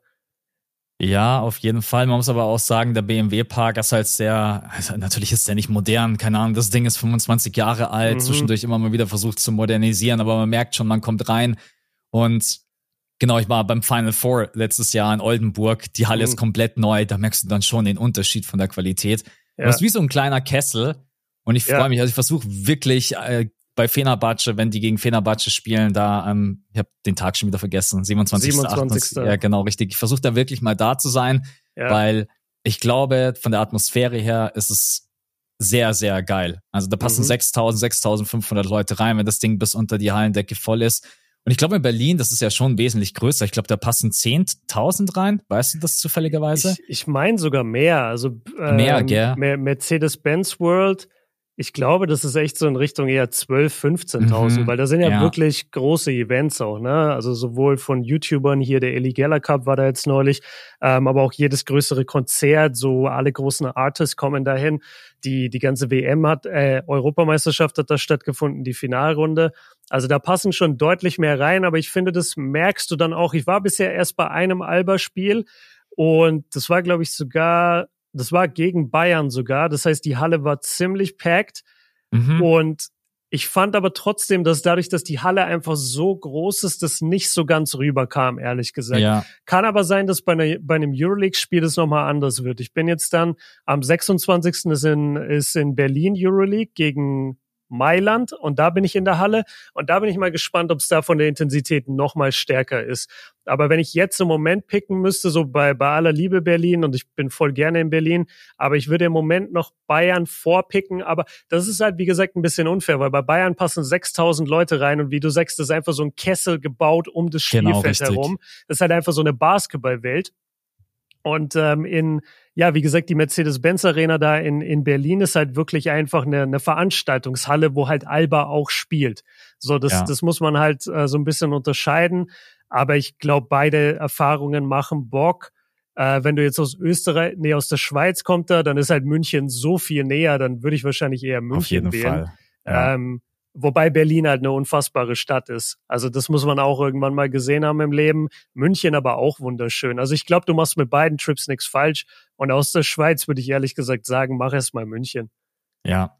Ja, auf jeden Fall. Man muss aber auch sagen, der BMW Park ist halt sehr, also natürlich ist der nicht modern, keine Ahnung, das Ding ist 25 Jahre alt, Mhm. zwischendurch immer mal wieder versucht zu modernisieren, aber man merkt schon, man kommt rein und genau, ich war beim Final Four letztes Jahr in Oldenburg, die Halle Mhm. ist komplett neu, da merkst du dann schon den Unterschied von der Qualität. Ja. Das ist wie so ein kleiner Kessel und ich Ja. freue mich, also ich versuche wirklich äh, bei Fenerbahce, wenn die gegen Fenerbahce spielen, da, ähm, ich habe den Tag schon wieder vergessen, 27. 27.. 28. Ja, genau, richtig. Ich versuche da wirklich mal da zu sein, Ja. weil ich glaube, von der Atmosphäre her ist es sehr, sehr geil. Also da passen Mhm. 6000, 6500 Leute rein, wenn das Ding bis unter die Hallendecke voll ist. Und ich glaube, in Berlin, das ist ja schon wesentlich größer. Ich glaube, da passen 10.000 rein. Weißt du das zufälligerweise? Ich, ich meine sogar mehr. Also ähm, Mehr, gell? Mer- Mercedes-Benz World. Ich glaube, das ist echt so in Richtung eher 12, 15.000, Mhm, weil da sind ja, ja. wirklich große Events auch, ne? Also sowohl von YouTubern, hier der Ellie Geller Cup war da jetzt neulich, ähm, aber auch jedes größere Konzert, so alle großen Artists kommen dahin. Die, die ganze WM hat, äh, Europameisterschaft hat da stattgefunden, die Finalrunde. Also da passen schon deutlich mehr rein, aber ich finde, das merkst du dann auch. Ich war bisher erst bei einem Alba-Spiel und das war, glaube ich, sogar, das war gegen Bayern sogar. Das heißt, die Halle war ziemlich packed Mhm. und ich fand aber trotzdem, dass dadurch, dass die Halle einfach so groß ist, das nicht so ganz rüberkam, ehrlich gesagt. Ja, Kann aber sein, dass bei, einer, bei einem Euroleague-Spiel das nochmal anders wird. Ich bin jetzt dann am 26. ist in, ist in Berlin Euroleague gegen Mailand und da bin ich in der Halle und da bin ich mal gespannt, ob es da von der Intensität nochmal stärker ist. Aber wenn ich jetzt im Moment picken müsste, so bei, bei aller Liebe Berlin und ich bin voll gerne in Berlin, aber ich würde im Moment noch Bayern vorpicken, aber das ist halt, wie gesagt, ein bisschen unfair, weil bei Bayern passen 6000 Leute rein und wie du sagst, das ist einfach so ein Kessel gebaut um das Genau, Spielfeld richtig. herum. Das ist halt einfach so eine Basketballwelt. Und ähm, in, ja, wie gesagt, die Mercedes-Benz Arena da in, in Berlin ist halt wirklich einfach eine, eine Veranstaltungshalle, wo halt Alba auch spielt. So, das, Ja. das muss man halt äh, so ein bisschen unterscheiden. Aber ich glaube, beide Erfahrungen machen Bock. Äh, wenn du jetzt aus Österreich, nee, aus der Schweiz kommt da, dann ist halt München so viel näher, dann würde ich wahrscheinlich eher München auf jeden wählen. Fall. Ja. Ähm, wobei Berlin halt eine unfassbare Stadt ist. Also das muss man auch irgendwann mal gesehen haben im Leben. München aber auch wunderschön. Also ich glaube, du machst mit beiden Trips nichts falsch. Und aus der Schweiz würde ich ehrlich gesagt sagen, mach erst mal München. Ja.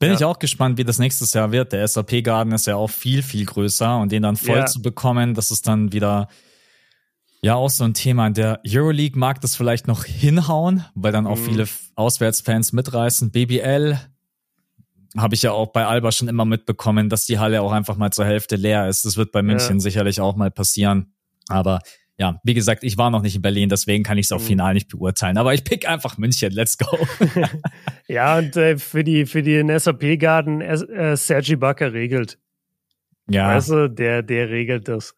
Bin Ja. ich auch gespannt, wie das nächstes Jahr wird. Der SAP Garden ist ja auch viel, viel größer und den dann voll Ja. zu bekommen, das ist dann wieder ja auch so ein Thema. In der Euroleague mag das vielleicht noch hinhauen, weil dann auch Mhm. viele Auswärtsfans mitreißen. BBL habe ich ja auch bei Alba schon immer mitbekommen, dass die Halle auch einfach mal zur Hälfte leer ist. Das wird bei München sicherlich auch mal passieren. Aber ja, wie gesagt, ich war noch nicht in Berlin, deswegen kann ich es auch Mhm. final nicht beurteilen. Aber ich pick einfach München. Let's go. [laughs] Ja, und äh, für die für den SAP Garden äh, äh, Sergi Bakker regelt. ja. Weißt du, der der regelt das.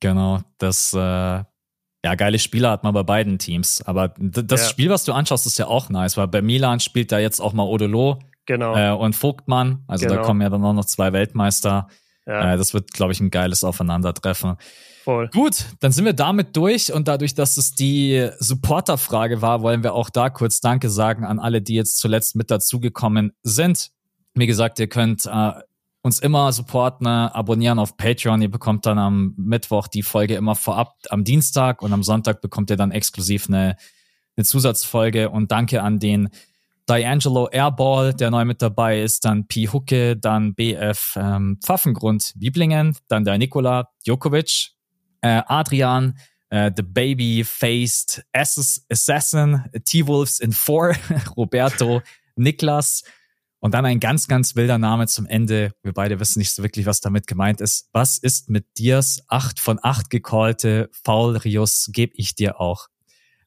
Genau, das, äh, ja, geile Spieler hat man bei beiden Teams. Aber das Ja. Spiel, was du anschaust, ist ja auch nice, weil bei Milan spielt da jetzt auch mal Odolo Genau. äh, und Vogtmann. Also da Genau. kommen ja dann auch noch zwei Weltmeister. ja, Äh, das wird, glaube ich, ein geiles Aufeinandertreffen. voll. Gut, dann sind wir damit durch und dadurch, dass es die Supporter-Frage war, wollen wir auch da kurz Danke sagen an alle, die jetzt zuletzt mit dazugekommen sind. Wie gesagt, ihr könnt äh, uns immer supporten, äh, abonnieren auf Patreon. Ihr bekommt dann am Mittwoch die Folge immer vorab am Dienstag und am Sonntag bekommt ihr dann exklusiv eine, eine Zusatzfolge und danke an den D'Angelo Airball, der neu mit dabei ist, dann P. Hucke, dann BF ähm, Pfaffengrund Wieblingen, dann der Nikola Djokovic, äh, Adrian, äh, The Baby Faced Assassin, T-Wolves in Four, [laughs] Roberto, Niklas und dann ein ganz, ganz wilder Name zum Ende. Wir beide wissen nicht so wirklich, was damit gemeint ist. Was ist mit Dirs 8 von 8 gecallte Faul Rios gebe ich dir auch.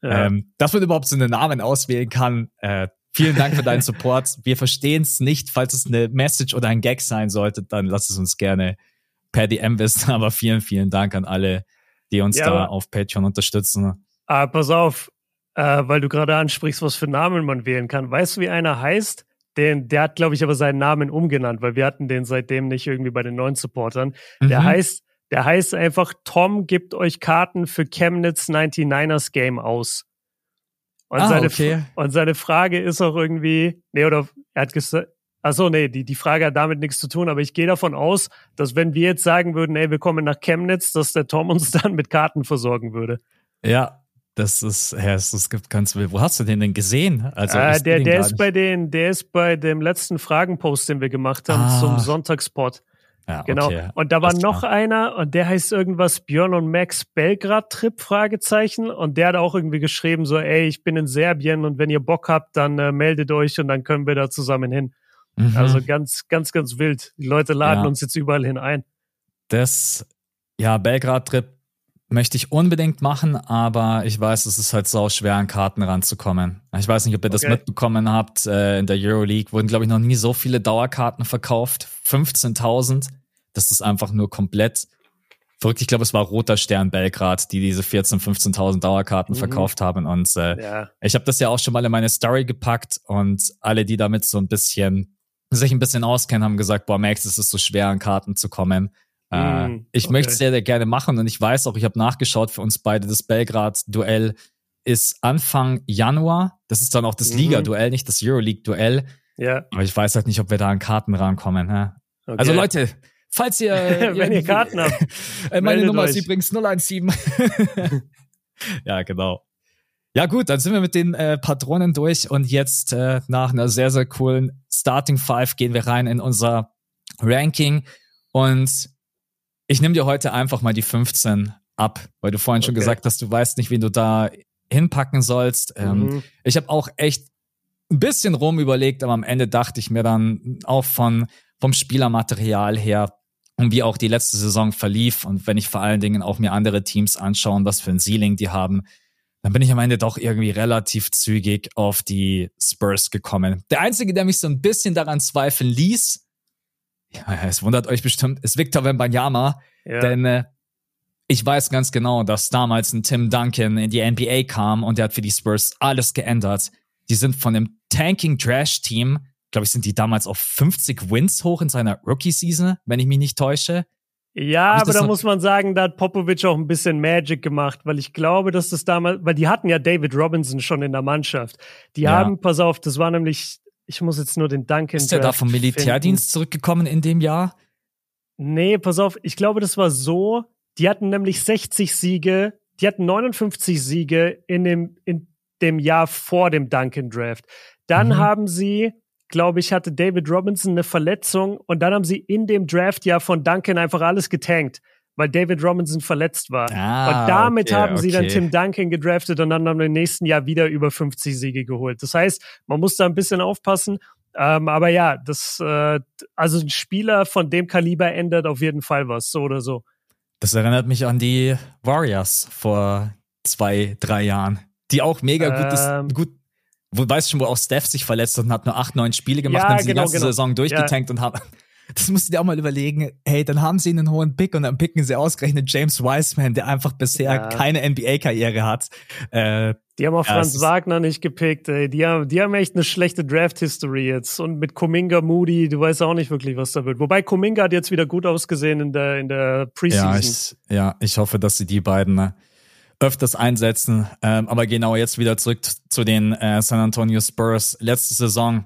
Ja. Ähm, dass man überhaupt so einen Namen auswählen kann, äh, Vielen Dank für deinen Support. Wir verstehen es nicht. Falls es eine Message oder ein Gag sein sollte, dann lass es uns gerne per DM wissen. Aber vielen, vielen Dank an alle, die uns ja, da auf Patreon unterstützen. Ah, pass auf, äh, weil du gerade ansprichst, was für Namen man wählen kann. Weißt du, wie einer heißt? Den, der hat, glaube ich, aber seinen Namen umgenannt, weil wir hatten den seitdem nicht irgendwie bei den neuen Supportern. Mhm. Der heißt, der heißt einfach, Tom gibt euch Karten für Chemnitz 99ers Game aus. Und, ah, seine, okay. und seine Frage ist auch irgendwie, nee, oder er hat gesagt, Achso, nee, die, die Frage hat damit nichts zu tun, aber ich gehe davon aus, dass wenn wir jetzt sagen würden, ey, wir kommen nach Chemnitz, dass der Tom uns [laughs] dann mit Karten versorgen würde. Ja, das ist, ja, es gibt ganz wild. Wo hast du den denn gesehen? Also, äh, der, der ist bei den, der ist bei dem letzten Fragenpost, den wir gemacht haben, ah. zum Sonntagspot. Ja, genau. Okay. Und da war noch klar. einer und der heißt irgendwas Björn und Max Belgrad Trip Fragezeichen und der hat auch irgendwie geschrieben so, ey, ich bin in Serbien und wenn ihr Bock habt, dann äh, meldet euch und dann können wir da zusammen hin. Mhm. Also ganz, ganz, ganz wild. Die Leute laden ja. uns jetzt überall hin ein. Das, ja, Belgrad Trip möchte ich unbedingt machen, aber ich weiß, es ist halt so schwer, an Karten ranzukommen. Ich weiß nicht, ob ihr das mitbekommen habt. Äh, in der Euroleague wurden, glaube ich, noch nie so viele Dauerkarten verkauft. 15.000. Das ist einfach nur komplett verrückt. Ich glaube, es war Roter Stern Belgrad, die diese 14.000, 15.000 Dauerkarten mhm. verkauft haben. Und äh, ja. ich habe das ja auch schon mal in meine Story gepackt und alle, die damit so ein bisschen sich ein bisschen auskennen, haben gesagt, boah, Max, es ist so schwer, an Karten zu kommen. Äh, mm, ich okay. möchte es sehr, sehr gerne machen und ich weiß auch, ich habe nachgeschaut für uns beide, das Belgrad-Duell ist Anfang Januar. Das ist dann auch das mhm. Liga-Duell, nicht das Euroleague-Duell. Ja. Aber ich weiß halt nicht, ob wir da an Karten rankommen. Hä? Okay. Also Leute, falls ihr... [laughs] Wenn ihr Karten habt. [laughs] Äh, meine Nummer euch. ist übrigens 017. [laughs] ja, genau. Ja gut, dann sind wir mit den äh, Patronen durch und jetzt äh, nach einer sehr, sehr coolen Starting Five gehen wir rein in unser Ranking und ich nehme dir heute einfach mal die 15 ab, weil du vorhin okay. schon gesagt hast, du weißt nicht, wen du da hinpacken sollst. Ähm, mhm. ich habe auch echt ein bisschen rum überlegt, aber am Ende dachte ich mir dann auch von vom Spielermaterial her und wie auch die letzte Saison verlief und wenn ich vor allen Dingen auch mir andere Teams anschaue, was für ein Ceiling die haben, dann bin ich am Ende doch irgendwie relativ zügig auf die Spurs gekommen. Der einzige, der mich so ein bisschen daran zweifeln ließ, ja, es wundert euch bestimmt, ist Victor Wembanyama, ja. denn äh, ich weiß ganz genau, dass damals ein Tim Duncan in die NBA kam und der hat für die Spurs alles geändert. Die sind von dem Tanking Trash Team, glaube ich, sind die damals auf 50 Wins hoch in seiner Rookie-Season, wenn ich mich nicht täusche. Ja, aber da muss man sagen, da hat Popovic auch ein bisschen Magic gemacht, weil ich glaube, dass das damals, weil die hatten ja David Robinson schon in der Mannschaft. Die ja. haben, pass auf, das war nämlich ich muss jetzt nur den Duncan. Ist der da vom Militärdienst finden. zurückgekommen in dem Jahr? Nee, pass auf, ich glaube, das war so. Die hatten nämlich 60 Siege, die hatten 59 Siege in dem, in dem Jahr vor dem Duncan Draft. Dann mhm. haben sie, glaube ich, hatte David Robinson eine Verletzung und dann haben sie in dem Draftjahr von Duncan einfach alles getankt weil David Robinson verletzt war. Ah, und damit okay, haben sie okay. dann Tim Duncan gedraftet und dann haben im nächsten Jahr wieder über 50 Siege geholt. Das heißt, man muss da ein bisschen aufpassen. Ähm, aber ja, das, äh, also ein Spieler von dem Kaliber ändert auf jeden Fall was, so oder so. Das erinnert mich an die Warriors vor zwei, drei Jahren, die auch mega ähm, gutes, gut, wo weißt schon, wo auch Steph sich verletzt hat und hat nur acht, neun Spiele gemacht, ja, haben sie genau, die ganze genau. Saison durchgetankt ja. und haben [laughs] das musst du dir auch mal überlegen. Hey, dann haben sie einen hohen Pick und dann picken sie ausgerechnet James Wiseman, der einfach bisher ja. keine NBA-Karriere hat. Äh, die haben auch Franz Wagner nicht gepickt. Ey. Die, haben, die haben echt eine schlechte Draft-History jetzt. Und mit Kuminga Moody, du weißt auch nicht wirklich, was da wird. Wobei Kuminga hat jetzt wieder gut ausgesehen in der, in der Preseason. Ja ich, ja, ich hoffe, dass sie die beiden ne, öfters einsetzen. Ähm, aber genau jetzt wieder zurück zu den äh, San Antonio Spurs. Letzte Saison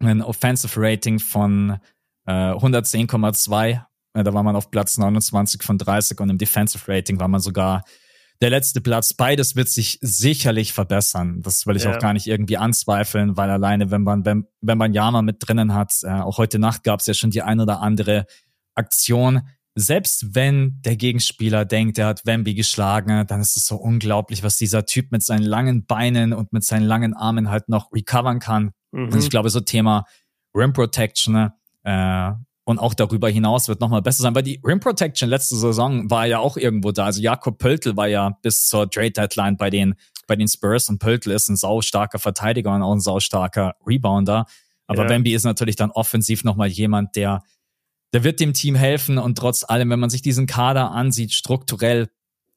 ein Offensive Rating von 110,2. Äh, da war man auf Platz 29 von 30 und im Defensive Rating war man sogar der letzte Platz. Beides wird sich sicherlich verbessern. Das will ich ja. auch gar nicht irgendwie anzweifeln, weil alleine, wenn man, wenn, wenn man Yama mit drinnen hat, äh, auch heute Nacht gab es ja schon die ein oder andere Aktion. Selbst wenn der Gegenspieler denkt, er hat Wemby geschlagen, dann ist es so unglaublich, was dieser Typ mit seinen langen Beinen und mit seinen langen Armen halt noch recovern kann. Mhm. Und ich glaube, so Thema Rim Protection, äh, und auch darüber hinaus wird nochmal besser sein, weil die Rim Protection letzte Saison war ja auch irgendwo da. Also Jakob Pöltl war ja bis zur Trade Deadline bei den, bei den Spurs und Pöltl ist ein saustarker Verteidiger und auch ein saustarker Rebounder. Aber ja. Wemby ist natürlich dann offensiv nochmal jemand, der, der wird dem Team helfen und trotz allem, wenn man sich diesen Kader ansieht, strukturell,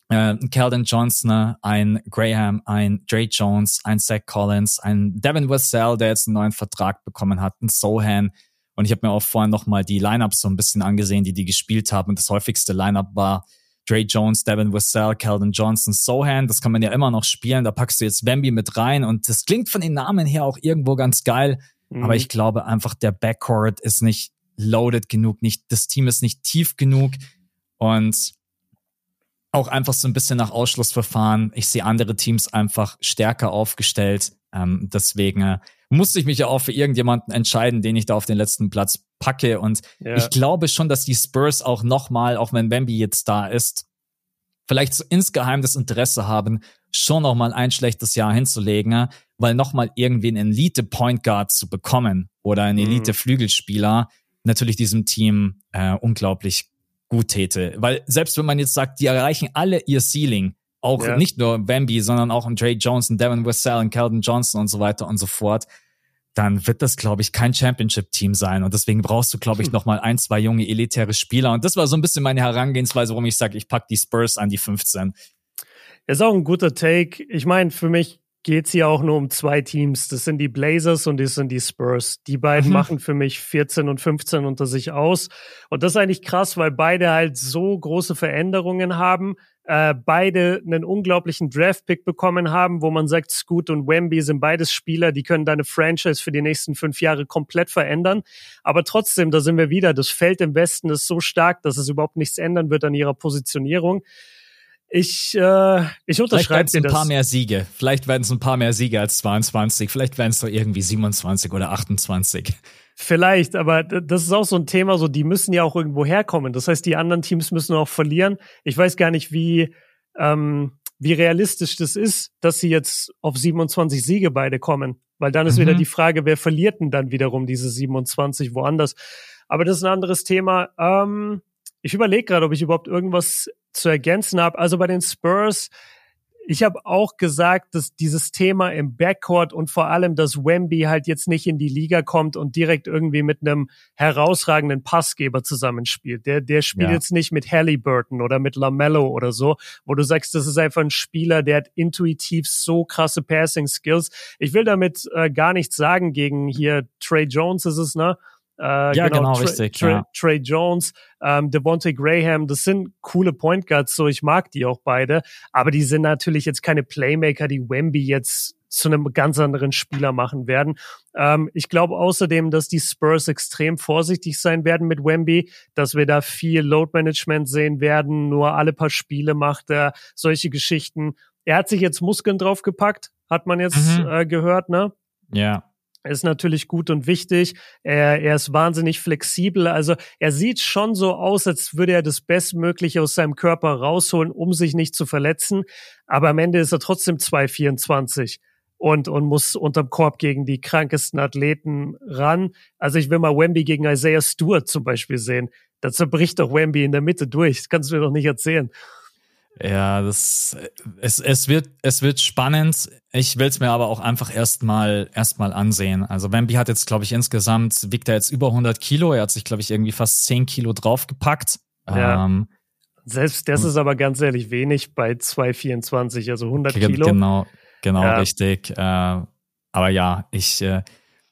äh, Calvin Johnson, ein Graham, ein Dre Jones, ein Zach Collins, ein Devin Wessel, der jetzt einen neuen Vertrag bekommen hat, ein Sohan, und ich habe mir auch vorhin nochmal die Lineups so ein bisschen angesehen, die die gespielt haben. Und das häufigste Lineup war Dre Jones, Devin Wissell, Calvin Johnson, Sohan. Das kann man ja immer noch spielen. Da packst du jetzt Bambi mit rein. Und das klingt von den Namen her auch irgendwo ganz geil. Mhm. Aber ich glaube einfach, der Backcourt ist nicht loaded genug. Nicht, das Team ist nicht tief genug. Und auch einfach so ein bisschen nach Ausschlussverfahren. Ich sehe andere Teams einfach stärker aufgestellt. Ähm, deswegen äh, musste ich mich ja auch für irgendjemanden entscheiden, den ich da auf den letzten Platz packe. Und ja. ich glaube schon, dass die Spurs auch nochmal, auch wenn Bambi jetzt da ist, vielleicht so insgeheim das Interesse haben, schon nochmal ein schlechtes Jahr hinzulegen, weil nochmal irgendwie einen Elite Point Guard zu bekommen oder einen mhm. Natürlich diesem Team äh, unglaublich gut täte. Weil selbst wenn man jetzt sagt, die erreichen alle ihr Ceiling, auch ja. nicht nur Bambi, sondern auch Trey Jones, ein Devin Wissell, ein Calvin Johnson und so weiter und so fort, dann wird das, glaube ich, kein Championship-Team sein. Und deswegen brauchst du, glaube ich, hm. noch mal ein, zwei junge elitäre Spieler. Und das war so ein bisschen meine Herangehensweise, warum ich sage, ich pack die Spurs an die 15. Ist auch ein guter Take. Ich meine, für mich geht es hier auch nur um zwei Teams. Das sind die Blazers und das sind die Spurs. Die beiden mhm. machen für mich 14 und 15 unter sich aus. Und das ist eigentlich krass, weil beide halt so große Veränderungen haben äh, beide einen unglaublichen Draft-Pick bekommen haben, wo man sagt, Scoot und Wemby sind beides Spieler, die können deine Franchise für die nächsten fünf Jahre komplett verändern. Aber trotzdem, da sind wir wieder, das Feld im Westen ist so stark, dass es überhaupt nichts ändern wird an ihrer Positionierung. Ich, äh, ich unterschreibe dir das. ein paar mehr Siege. Vielleicht werden es ein paar mehr Siege als 22. Vielleicht werden es doch irgendwie 27 oder 28. Vielleicht, aber das ist auch so ein Thema, so die müssen ja auch irgendwo herkommen. Das heißt, die anderen Teams müssen auch verlieren. Ich weiß gar nicht, wie, ähm, wie realistisch das ist, dass sie jetzt auf 27 Siege beide kommen. Weil dann ist mhm. wieder die Frage, wer verliert denn dann wiederum diese 27 woanders? Aber das ist ein anderes Thema. Ähm, ich überlege gerade, ob ich überhaupt irgendwas zu ergänzen habe. Also bei den Spurs, ich habe auch gesagt, dass dieses Thema im Backcourt und vor allem, dass Wemby halt jetzt nicht in die Liga kommt und direkt irgendwie mit einem herausragenden Passgeber zusammenspielt. Der, der spielt ja. jetzt nicht mit Halliburton oder mit Lamello oder so, wo du sagst, das ist einfach ein Spieler, der hat intuitiv so krasse Passing Skills. Ich will damit äh, gar nichts sagen gegen hier Trey Jones ist es, ne? Äh, ja, genau, genau Tra richtig. Tra ja. Trey Jones, ähm, Devontae Graham, das sind coole Point Guards, so ich mag die auch beide, aber die sind natürlich jetzt keine Playmaker, die Wemby jetzt zu einem ganz anderen Spieler machen werden. Ähm, ich glaube außerdem, dass die Spurs extrem vorsichtig sein werden mit Wemby, dass wir da viel Load Management sehen werden, nur alle paar Spiele macht er solche Geschichten. Er hat sich jetzt Muskeln draufgepackt, hat man jetzt mhm. äh, gehört, ne? Ja ist natürlich gut und wichtig. Er, er ist wahnsinnig flexibel. Also er sieht schon so aus, als würde er das Bestmögliche aus seinem Körper rausholen, um sich nicht zu verletzen. Aber am Ende ist er trotzdem 2,24 und, und muss unterm Korb gegen die krankesten Athleten ran. Also ich will mal Wemby gegen Isaiah Stewart zum Beispiel sehen. Da zerbricht doch Wemby in der Mitte durch. Das kannst du mir doch nicht erzählen. Ja, das es, es wird es wird spannend. Ich will es mir aber auch einfach erstmal erstmal ansehen. Also Bambi hat jetzt, glaube ich, insgesamt wiegt er jetzt über 100 Kilo. Er hat sich, glaube ich, irgendwie fast 10 Kilo draufgepackt. Ja. Ähm, Selbst das ist aber ganz ehrlich wenig bei 2,24, also 100 Kilo. Genau, genau ja. richtig. Äh, aber ja, ich äh,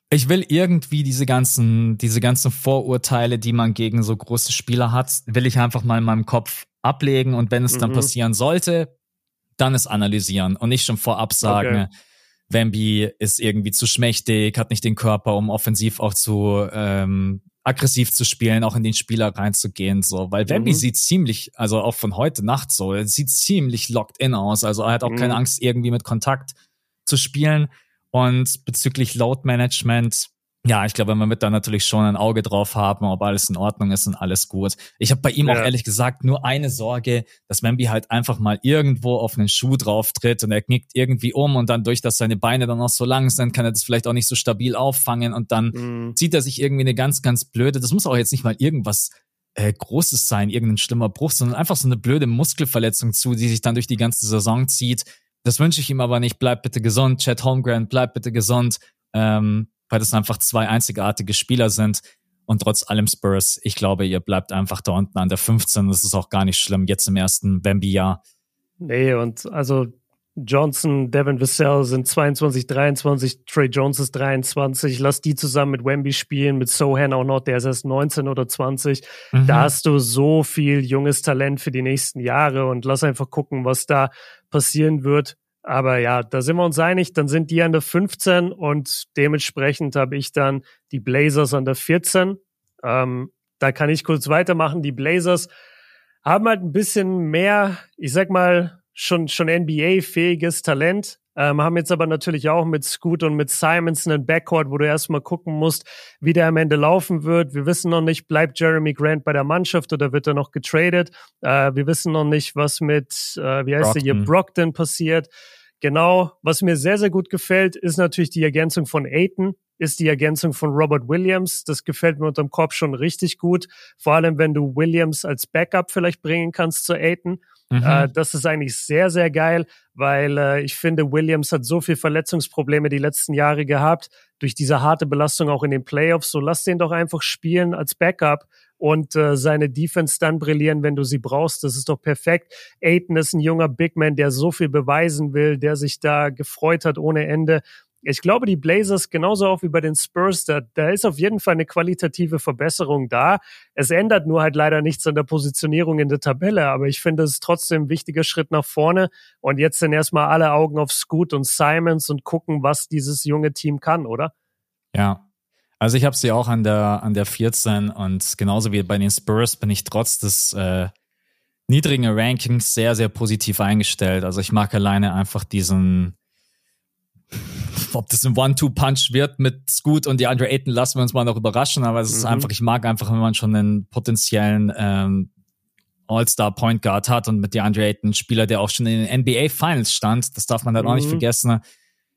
ich will irgendwie diese ganzen diese ganzen Vorurteile, die man gegen so große Spieler hat, will ich einfach mal in meinem Kopf ablegen und wenn es mhm. dann passieren sollte, dann es analysieren und nicht schon vorab sagen, okay. Wemby ist irgendwie zu schmächtig, hat nicht den Körper, um offensiv auch zu, ähm, aggressiv zu spielen, auch in den Spieler reinzugehen, so, weil Wemby mhm. sieht ziemlich, also auch von heute Nacht so, er sieht ziemlich locked in aus, also er hat auch mhm. keine Angst, irgendwie mit Kontakt zu spielen und bezüglich Load Management, ja, ich glaube, man wird da natürlich schon ein Auge drauf haben, ob alles in Ordnung ist und alles gut. Ich habe bei ihm ja. auch ehrlich gesagt nur eine Sorge, dass Membi halt einfach mal irgendwo auf einen Schuh drauf tritt und er knickt irgendwie um und dann durch, dass seine Beine dann auch so lang sind, kann er das vielleicht auch nicht so stabil auffangen und dann mhm. zieht er sich irgendwie eine ganz, ganz blöde, das muss auch jetzt nicht mal irgendwas äh, Großes sein, irgendein schlimmer Bruch, sondern einfach so eine blöde Muskelverletzung zu, die sich dann durch die ganze Saison zieht. Das wünsche ich ihm aber nicht. Bleib bitte gesund. Chad Holmgren, bleib bitte gesund. Ähm, weil das einfach zwei einzigartige Spieler sind. Und trotz allem Spurs, ich glaube, ihr bleibt einfach da unten an der 15. Das ist auch gar nicht schlimm, jetzt im ersten Wemby-Jahr. Nee, und also Johnson, Devin Vassell sind 22, 23, Trey Jones ist 23. Lass die zusammen mit Wemby spielen, mit Sohan auch noch, der ist erst 19 oder 20. Mhm. Da hast du so viel junges Talent für die nächsten Jahre und lass einfach gucken, was da passieren wird. Aber ja, da sind wir uns einig, dann sind die an der 15 und dementsprechend habe ich dann die Blazers an der 14. Ähm, da kann ich kurz weitermachen. Die Blazers haben halt ein bisschen mehr, ich sag mal, schon, schon NBA-fähiges Talent. Ähm, haben jetzt aber natürlich auch mit Scoot und mit Simons einen Backcourt, wo du erstmal gucken musst, wie der am Ende laufen wird. Wir wissen noch nicht, bleibt Jeremy Grant bei der Mannschaft oder wird er noch getradet? Äh, wir wissen noch nicht, was mit, äh, wie heißt Brockton. der hier, Brockton passiert. Genau, was mir sehr, sehr gut gefällt, ist natürlich die Ergänzung von Aiton, ist die Ergänzung von Robert Williams. Das gefällt mir unterm Kopf schon richtig gut. Vor allem, wenn du Williams als Backup vielleicht bringen kannst zu Aiton. Mhm. Äh, das ist eigentlich sehr, sehr geil, weil äh, ich finde, Williams hat so viel Verletzungsprobleme die letzten Jahre gehabt, durch diese harte Belastung auch in den Playoffs. So lass den doch einfach spielen als Backup und äh, seine Defense dann brillieren, wenn du sie brauchst. Das ist doch perfekt. Aiton ist ein junger Big Man, der so viel beweisen will, der sich da gefreut hat ohne Ende ich glaube, die Blazers genauso auch wie bei den Spurs, da, da ist auf jeden Fall eine qualitative Verbesserung da. Es ändert nur halt leider nichts an der Positionierung in der Tabelle, aber ich finde, es trotzdem ein wichtiger Schritt nach vorne. Und jetzt sind erstmal alle Augen auf Scoot und Simons und gucken, was dieses junge Team kann, oder? Ja. Also ich habe sie auch an der, an der 14 und genauso wie bei den Spurs bin ich trotz des äh, niedrigen Rankings sehr, sehr positiv eingestellt. Also ich mag alleine einfach diesen ob das ein One-Two-Punch wird mit Scoot und die Andre Ayton, lassen wir uns mal noch überraschen, aber es ist mhm. einfach, ich mag einfach, wenn man schon einen potenziellen ähm, All-Star Point Guard hat und mit DeAndre Ayton Spieler, der auch schon in den NBA Finals stand, das darf man dann mhm. auch nicht mhm. vergessen.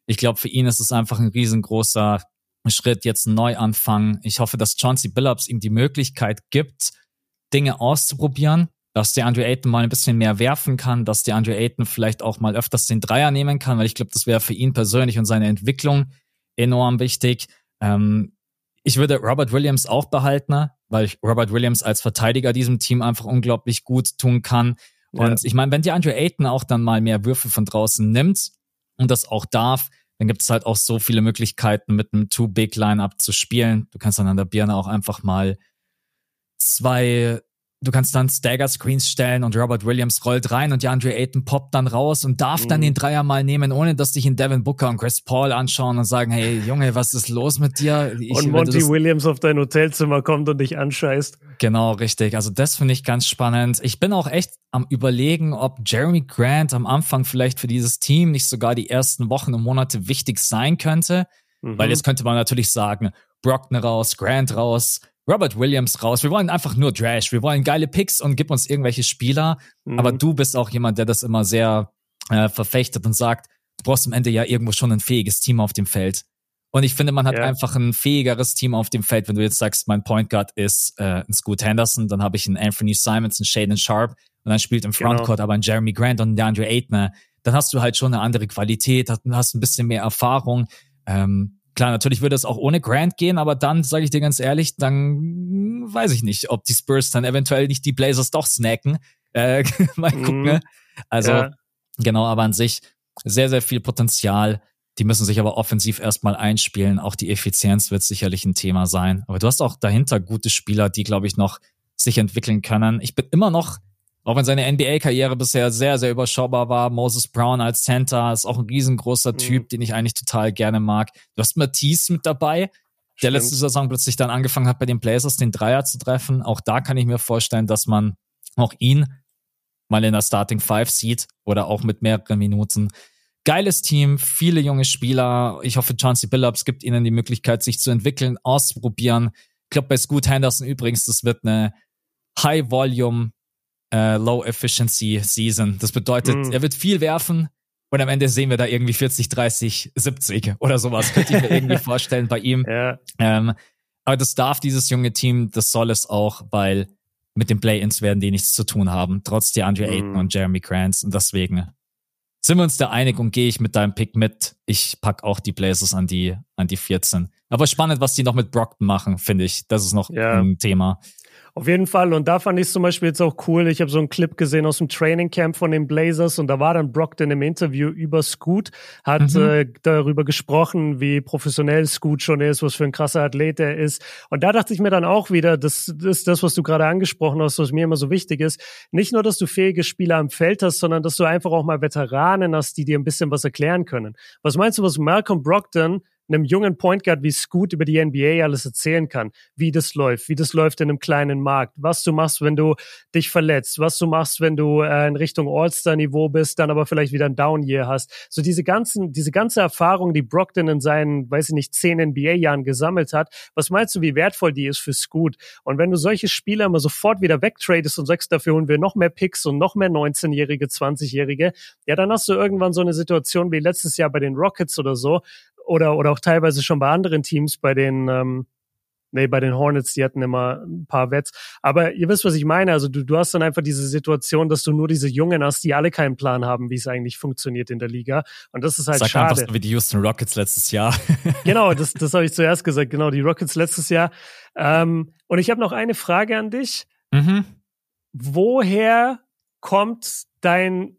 Ich glaube, für ihn ist es einfach ein riesengroßer Schritt, jetzt einen Neuanfang. Ich hoffe, dass Chauncey Billups ihm die Möglichkeit gibt, Dinge auszuprobieren dass der Andre Ayton mal ein bisschen mehr werfen kann, dass der Andre Ayton vielleicht auch mal öfters den Dreier nehmen kann, weil ich glaube, das wäre für ihn persönlich und seine Entwicklung enorm wichtig. Ähm, ich würde Robert Williams auch behalten, weil ich Robert Williams als Verteidiger diesem Team einfach unglaublich gut tun kann. Und ja. ich meine, wenn die Andre Ayton auch dann mal mehr Würfe von draußen nimmt und das auch darf, dann gibt es halt auch so viele Möglichkeiten, mit einem Two-Big-Line-Up zu spielen. Du kannst dann an der Birne auch einfach mal zwei Du kannst dann Stagger Screens stellen und Robert Williams rollt rein und DeAndre Ayton poppt dann raus und darf mhm. dann den Dreier mal nehmen, ohne dass dich in Devin Booker und Chris Paul anschauen und sagen, hey Junge, was ist los mit dir? Ich, und Monty Williams auf dein Hotelzimmer kommt und dich anscheißt. Genau, richtig. Also das finde ich ganz spannend. Ich bin auch echt am überlegen, ob Jeremy Grant am Anfang vielleicht für dieses Team nicht sogar die ersten Wochen und Monate wichtig sein könnte. Mhm. Weil jetzt könnte man natürlich sagen, Brockner raus, Grant raus, Robert Williams raus. Wir wollen einfach nur Trash. Wir wollen geile Picks und gib uns irgendwelche Spieler. Mhm. Aber du bist auch jemand, der das immer sehr äh, verfechtet und sagt, du brauchst am Ende ja irgendwo schon ein fähiges Team auf dem Feld. Und ich finde, man hat ja. einfach ein fähigeres Team auf dem Feld. Wenn du jetzt sagst, mein Point Guard ist äh, ein Scoot Henderson, dann habe ich einen Anthony Simons, einen Shaden Sharp und dann spielt im genau. Frontcourt genau. aber ein Jeremy Grant und ein DeAndre Ayton. Dann hast du halt schon eine andere Qualität, hast ein bisschen mehr Erfahrung. Ähm, Klar, natürlich würde es auch ohne Grant gehen, aber dann, sage ich dir ganz ehrlich, dann weiß ich nicht, ob die Spurs dann eventuell nicht die Blazers doch snacken. Äh, [laughs] mal gucken. Mm, also, ja. genau, aber an sich sehr, sehr viel Potenzial. Die müssen sich aber offensiv erstmal einspielen. Auch die Effizienz wird sicherlich ein Thema sein. Aber du hast auch dahinter gute Spieler, die, glaube ich, noch sich entwickeln können. Ich bin immer noch auch wenn seine NBA-Karriere bisher sehr, sehr überschaubar war. Moses Brown als Center ist auch ein riesengroßer mhm. Typ, den ich eigentlich total gerne mag. Du hast Matisse mit dabei. der letzte Saison plötzlich dann angefangen hat, bei den Blazers den Dreier zu treffen. Auch da kann ich mir vorstellen, dass man auch ihn mal in der Starting Five sieht oder auch mit mehreren Minuten. Geiles Team, viele junge Spieler. Ich hoffe, Chauncey Billups gibt ihnen die Möglichkeit, sich zu entwickeln, auszuprobieren. Ich glaube, bei Scoot Henderson übrigens, das wird eine High Volume, äh, Low Efficiency Season. Das bedeutet, mm. er wird viel werfen, und am Ende sehen wir da irgendwie 40, 30, 70 oder sowas. Könnte ich mir irgendwie [laughs] vorstellen bei ihm. Ja. Ähm, aber das darf dieses junge Team, das soll es auch, weil mit den Play-Ins werden die nichts zu tun haben, trotz der Andre Ayton mm. und Jeremy Grants. Und deswegen sind wir uns da einig und gehe ich mit deinem Pick mit. Ich pack auch die Blazers an die, an die 14. Aber spannend, was die noch mit Brockton machen, finde ich. Das ist noch ja. ein Thema. Auf jeden Fall. Und da fand ich es zum Beispiel jetzt auch cool. Ich habe so einen Clip gesehen aus dem Training Camp von den Blazers und da war dann Brockton im Interview über Scoot, hat mhm. äh, darüber gesprochen, wie professionell Scoot schon ist, was für ein krasser Athlet er ist. Und da dachte ich mir dann auch wieder, das, das ist das, was du gerade angesprochen hast, was mir immer so wichtig ist. Nicht nur, dass du fähige Spieler am Feld hast, sondern dass du einfach auch mal Veteranen hast, die dir ein bisschen was erklären können. Was meinst du, was Malcolm Brockton einem jungen Point Guard wie Scoot über die NBA alles erzählen kann, wie das läuft, wie das läuft in einem kleinen Markt, was du machst, wenn du dich verletzt, was du machst, wenn du äh, in Richtung All-Star-Niveau bist, dann aber vielleicht wieder ein Down-Year hast. So diese ganzen, diese ganze Erfahrung, die Brockton in seinen, weiß ich nicht, zehn NBA-Jahren gesammelt hat, was meinst du, wie wertvoll die ist für Scoot? Und wenn du solche Spieler immer sofort wieder wegtradest und sagst, dafür holen wir noch mehr Picks und noch mehr 19-Jährige, 20-Jährige, ja, dann hast du irgendwann so eine Situation wie letztes Jahr bei den Rockets oder so, oder, oder auch teilweise schon bei anderen Teams, bei den, ähm, nee, bei den Hornets, die hatten immer ein paar Wets. Aber ihr wisst, was ich meine. Also du, du hast dann einfach diese Situation, dass du nur diese Jungen hast, die alle keinen Plan haben, wie es eigentlich funktioniert in der Liga. Und das ist halt Sag schade. Einfach so wie die Houston Rockets letztes Jahr. [laughs] genau, das, das habe ich zuerst gesagt. Genau, die Rockets letztes Jahr. Ähm, und ich habe noch eine Frage an dich. Mhm. Woher kommt dein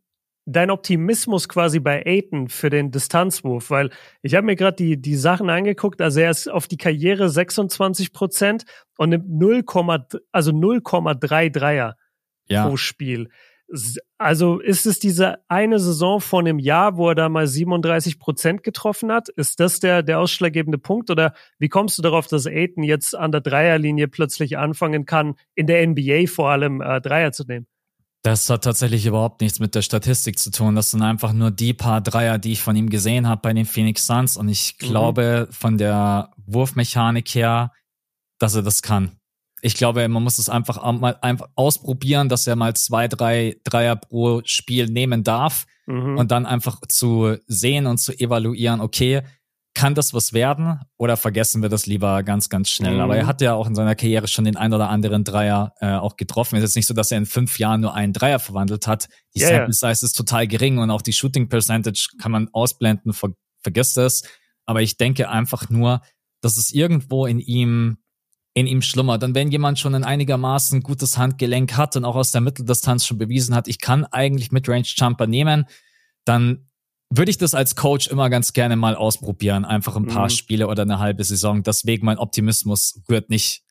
dein Optimismus quasi bei Aiton für den Distanzwurf? Weil ich habe mir gerade die, die Sachen angeguckt, also er ist auf die Karriere 26 Prozent und nimmt 0, also 0,3 Dreier ja. pro Spiel. Also ist es diese eine Saison von einem Jahr, wo er da mal 37 Prozent getroffen hat? Ist das der, der ausschlaggebende Punkt? Oder wie kommst du darauf, dass Aiton jetzt an der Dreierlinie plötzlich anfangen kann, in der NBA vor allem äh, Dreier zu nehmen? Das hat tatsächlich überhaupt nichts mit der Statistik zu tun. Das sind einfach nur die paar Dreier, die ich von ihm gesehen habe bei den Phoenix Suns. Und ich mhm. glaube von der Wurfmechanik her, dass er das kann. Ich glaube, man muss es einfach mal einfach ausprobieren, dass er mal zwei, drei Dreier pro Spiel nehmen darf mhm. und dann einfach zu sehen und zu evaluieren, okay, kann das was werden oder vergessen wir das lieber ganz, ganz schnell? Mhm. Aber er hat ja auch in seiner Karriere schon den ein oder anderen Dreier äh, auch getroffen. Es ist jetzt nicht so, dass er in fünf Jahren nur einen Dreier verwandelt hat. Die yeah, Sample Size ist total gering und auch die Shooting Percentage kann man ausblenden, ver vergiss das. Aber ich denke einfach nur, dass es irgendwo in ihm in ihm schlummert. Und wenn jemand schon ein einigermaßen gutes Handgelenk hat und auch aus der Mitteldistanz schon bewiesen hat, ich kann eigentlich Midrange Jumper nehmen, dann würde ich das als Coach immer ganz gerne mal ausprobieren. Einfach ein paar mhm. Spiele oder eine halbe Saison. Deswegen mein Optimismus rührt nicht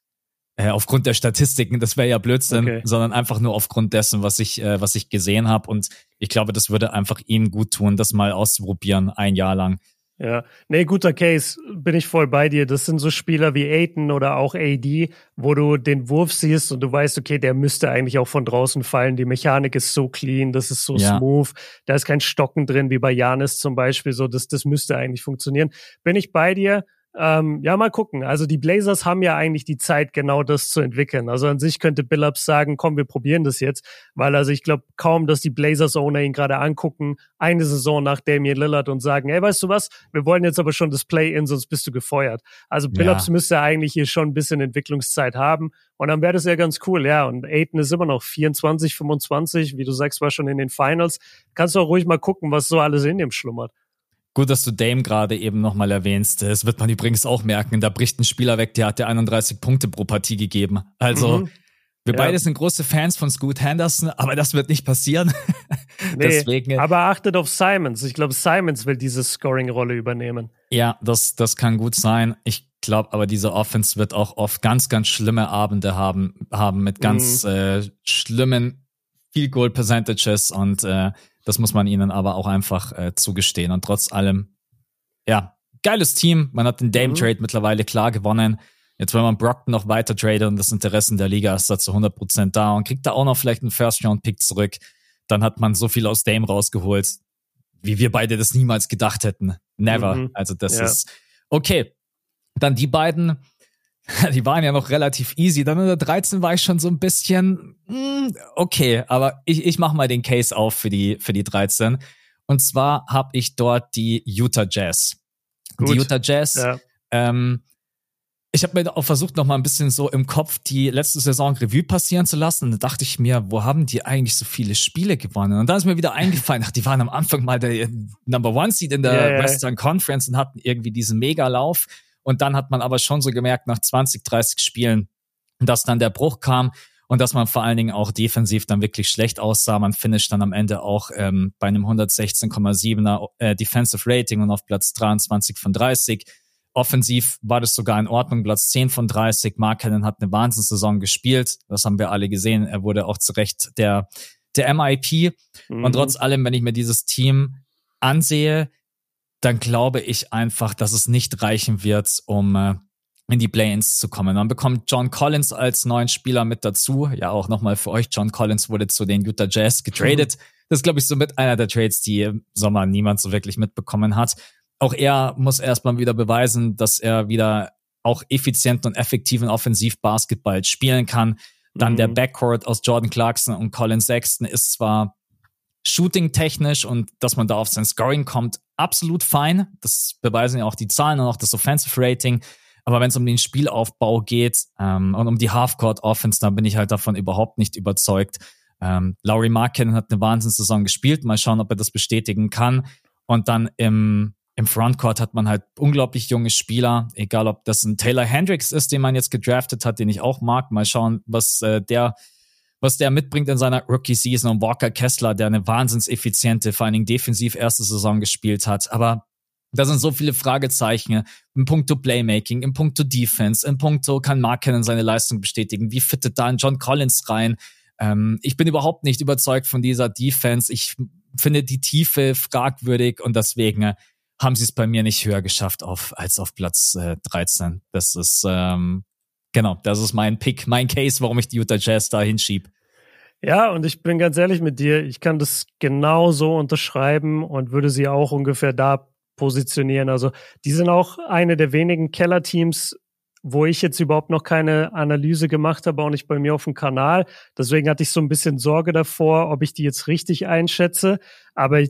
äh, aufgrund der Statistiken, das wäre ja Blödsinn, okay. sondern einfach nur aufgrund dessen, was ich, äh, was ich gesehen habe. Und ich glaube, das würde einfach ihm gut tun, das mal auszuprobieren, ein Jahr lang. Ja, nee, guter Case, bin ich voll bei dir. Das sind so Spieler wie Aiton oder auch AD, wo du den Wurf siehst und du weißt, okay, der müsste eigentlich auch von draußen fallen. Die Mechanik ist so clean, das ist so ja. smooth. Da ist kein Stocken drin, wie bei Janis zum Beispiel. So, das, das müsste eigentlich funktionieren. Bin ich bei dir? Ähm, ja, mal gucken. Also die Blazers haben ja eigentlich die Zeit, genau das zu entwickeln. Also an sich könnte Billups sagen, komm, wir probieren das jetzt. Weil also ich glaube kaum, dass die Blazers-Owner ihn gerade angucken, eine Saison nach Damian Lillard und sagen, ey, weißt du was, wir wollen jetzt aber schon das Play-In, sonst bist du gefeuert. Also Billups ja. müsste eigentlich hier schon ein bisschen Entwicklungszeit haben. Und dann wäre das ja ganz cool, ja. Und Aiden ist immer noch 24, 25, wie du sagst, war schon in den Finals. Kannst du auch ruhig mal gucken, was so alles in dem schlummert. Gut, dass du Dame gerade eben nochmal erwähnst. Das wird man übrigens auch merken. Da bricht ein Spieler weg, der hat dir 31 Punkte pro Partie gegeben. Also, mhm. wir ja. beide sind große Fans von Scoot Henderson, aber das wird nicht passieren. [laughs] nee, Deswegen, aber achtet auf Simons. Ich glaube, Simons will diese Scoring-Rolle übernehmen. Ja, das, das kann gut sein. Ich glaube aber, diese Offense wird auch oft ganz, ganz schlimme Abende haben, haben mit ganz mhm. äh, schlimmen Field Goal Percentages und äh, das muss man ihnen aber auch einfach äh, zugestehen. Und trotz allem, ja, geiles Team. Man hat den Dame-Trade mhm. mittlerweile klar gewonnen. Jetzt, wenn man Brockton noch weiter tradet und das Interesse in der Liga ist da zu 100% da und kriegt da auch noch vielleicht einen First-Round-Pick zurück, dann hat man so viel aus Dame rausgeholt, wie wir beide das niemals gedacht hätten. Never. Mhm. Also das ja. ist okay. Dann die beiden, [laughs] die waren ja noch relativ easy. Dann in der 13 war ich schon so ein bisschen, mm, okay, aber ich, ich mache mal den Case auf für die, für die 13. Und zwar habe ich dort die Utah Jazz. Gut. Die Utah Jazz, ja. ähm, ich habe mir auch versucht, noch mal ein bisschen so im Kopf die letzte Saison Revue passieren zu lassen. Und da dachte ich mir, wo haben die eigentlich so viele Spiele gewonnen? Und dann ist mir wieder eingefallen, ach, die waren am Anfang mal der Number One Seed in der yeah, Western yeah. Conference und hatten irgendwie diesen Megalauf. Und dann hat man aber schon so gemerkt, nach 20, 30 Spielen, dass dann der Bruch kam und dass man vor allen Dingen auch defensiv dann wirklich schlecht aussah. Man finisht dann am Ende auch ähm, bei einem 116,7er äh, Defensive Rating und auf Platz 23 von 30 Offensiv war das sogar in Ordnung, Platz 10 von 30. Mark Cannon hat eine Wahnsinnssaison gespielt. Das haben wir alle gesehen. Er wurde auch zu Recht der, der MIP. Mhm. Und trotz allem, wenn ich mir dieses Team ansehe, dann glaube ich einfach, dass es nicht reichen wird, um äh, in die Play-ins zu kommen. Man bekommt John Collins als neuen Spieler mit dazu. Ja, auch nochmal für euch. John Collins wurde zu den Utah Jazz getradet. Mhm. Das ist, glaube ich, so mit einer der Trades, die im Sommer niemand so wirklich mitbekommen hat auch er muss erstmal wieder beweisen, dass er wieder auch effizient und effektiven Offensivbasketball spielen kann. Dann mhm. der Backcourt aus Jordan Clarkson und Colin Sexton ist zwar shooting-technisch und dass man da auf sein Scoring kommt, absolut fein. Das beweisen ja auch die Zahlen und auch das Offensive Rating. Aber wenn es um den Spielaufbau geht ähm, und um die Halfcourt-Offense, dann bin ich halt davon überhaupt nicht überzeugt. Ähm, Laurie Markin hat eine Wahnsinnssaison gespielt. Mal schauen, ob er das bestätigen kann. Und dann im im Frontcourt hat man halt unglaublich junge Spieler, egal ob das ein Taylor Hendricks ist, den man jetzt gedraftet hat, den ich auch mag. Mal schauen, was äh, der was der mitbringt in seiner Rookie-Season und Walker Kessler, der eine wahnsinns effiziente, vor allen Dingen defensiv erste Saison gespielt hat. Aber da sind so viele Fragezeichen im Punkto Playmaking, im Punkto Defense, im Punkto kann Mark Cannon seine Leistung bestätigen. Wie fittet da ein John Collins rein? Ähm, ich bin überhaupt nicht überzeugt von dieser Defense. Ich finde die Tiefe fragwürdig und deswegen äh, haben sie es bei mir nicht höher geschafft auf, als auf Platz äh, 13. Das ist, ähm, genau, das ist mein Pick, mein Case, warum ich die Utah Jazz da hinschieb. Ja, und ich bin ganz ehrlich mit dir, ich kann das genau so unterschreiben und würde sie auch ungefähr da positionieren. Also die sind auch eine der wenigen Kellerteams, wo ich jetzt überhaupt noch keine Analyse gemacht habe, auch nicht bei mir auf dem Kanal. Deswegen hatte ich so ein bisschen Sorge davor, ob ich die jetzt richtig einschätze. Aber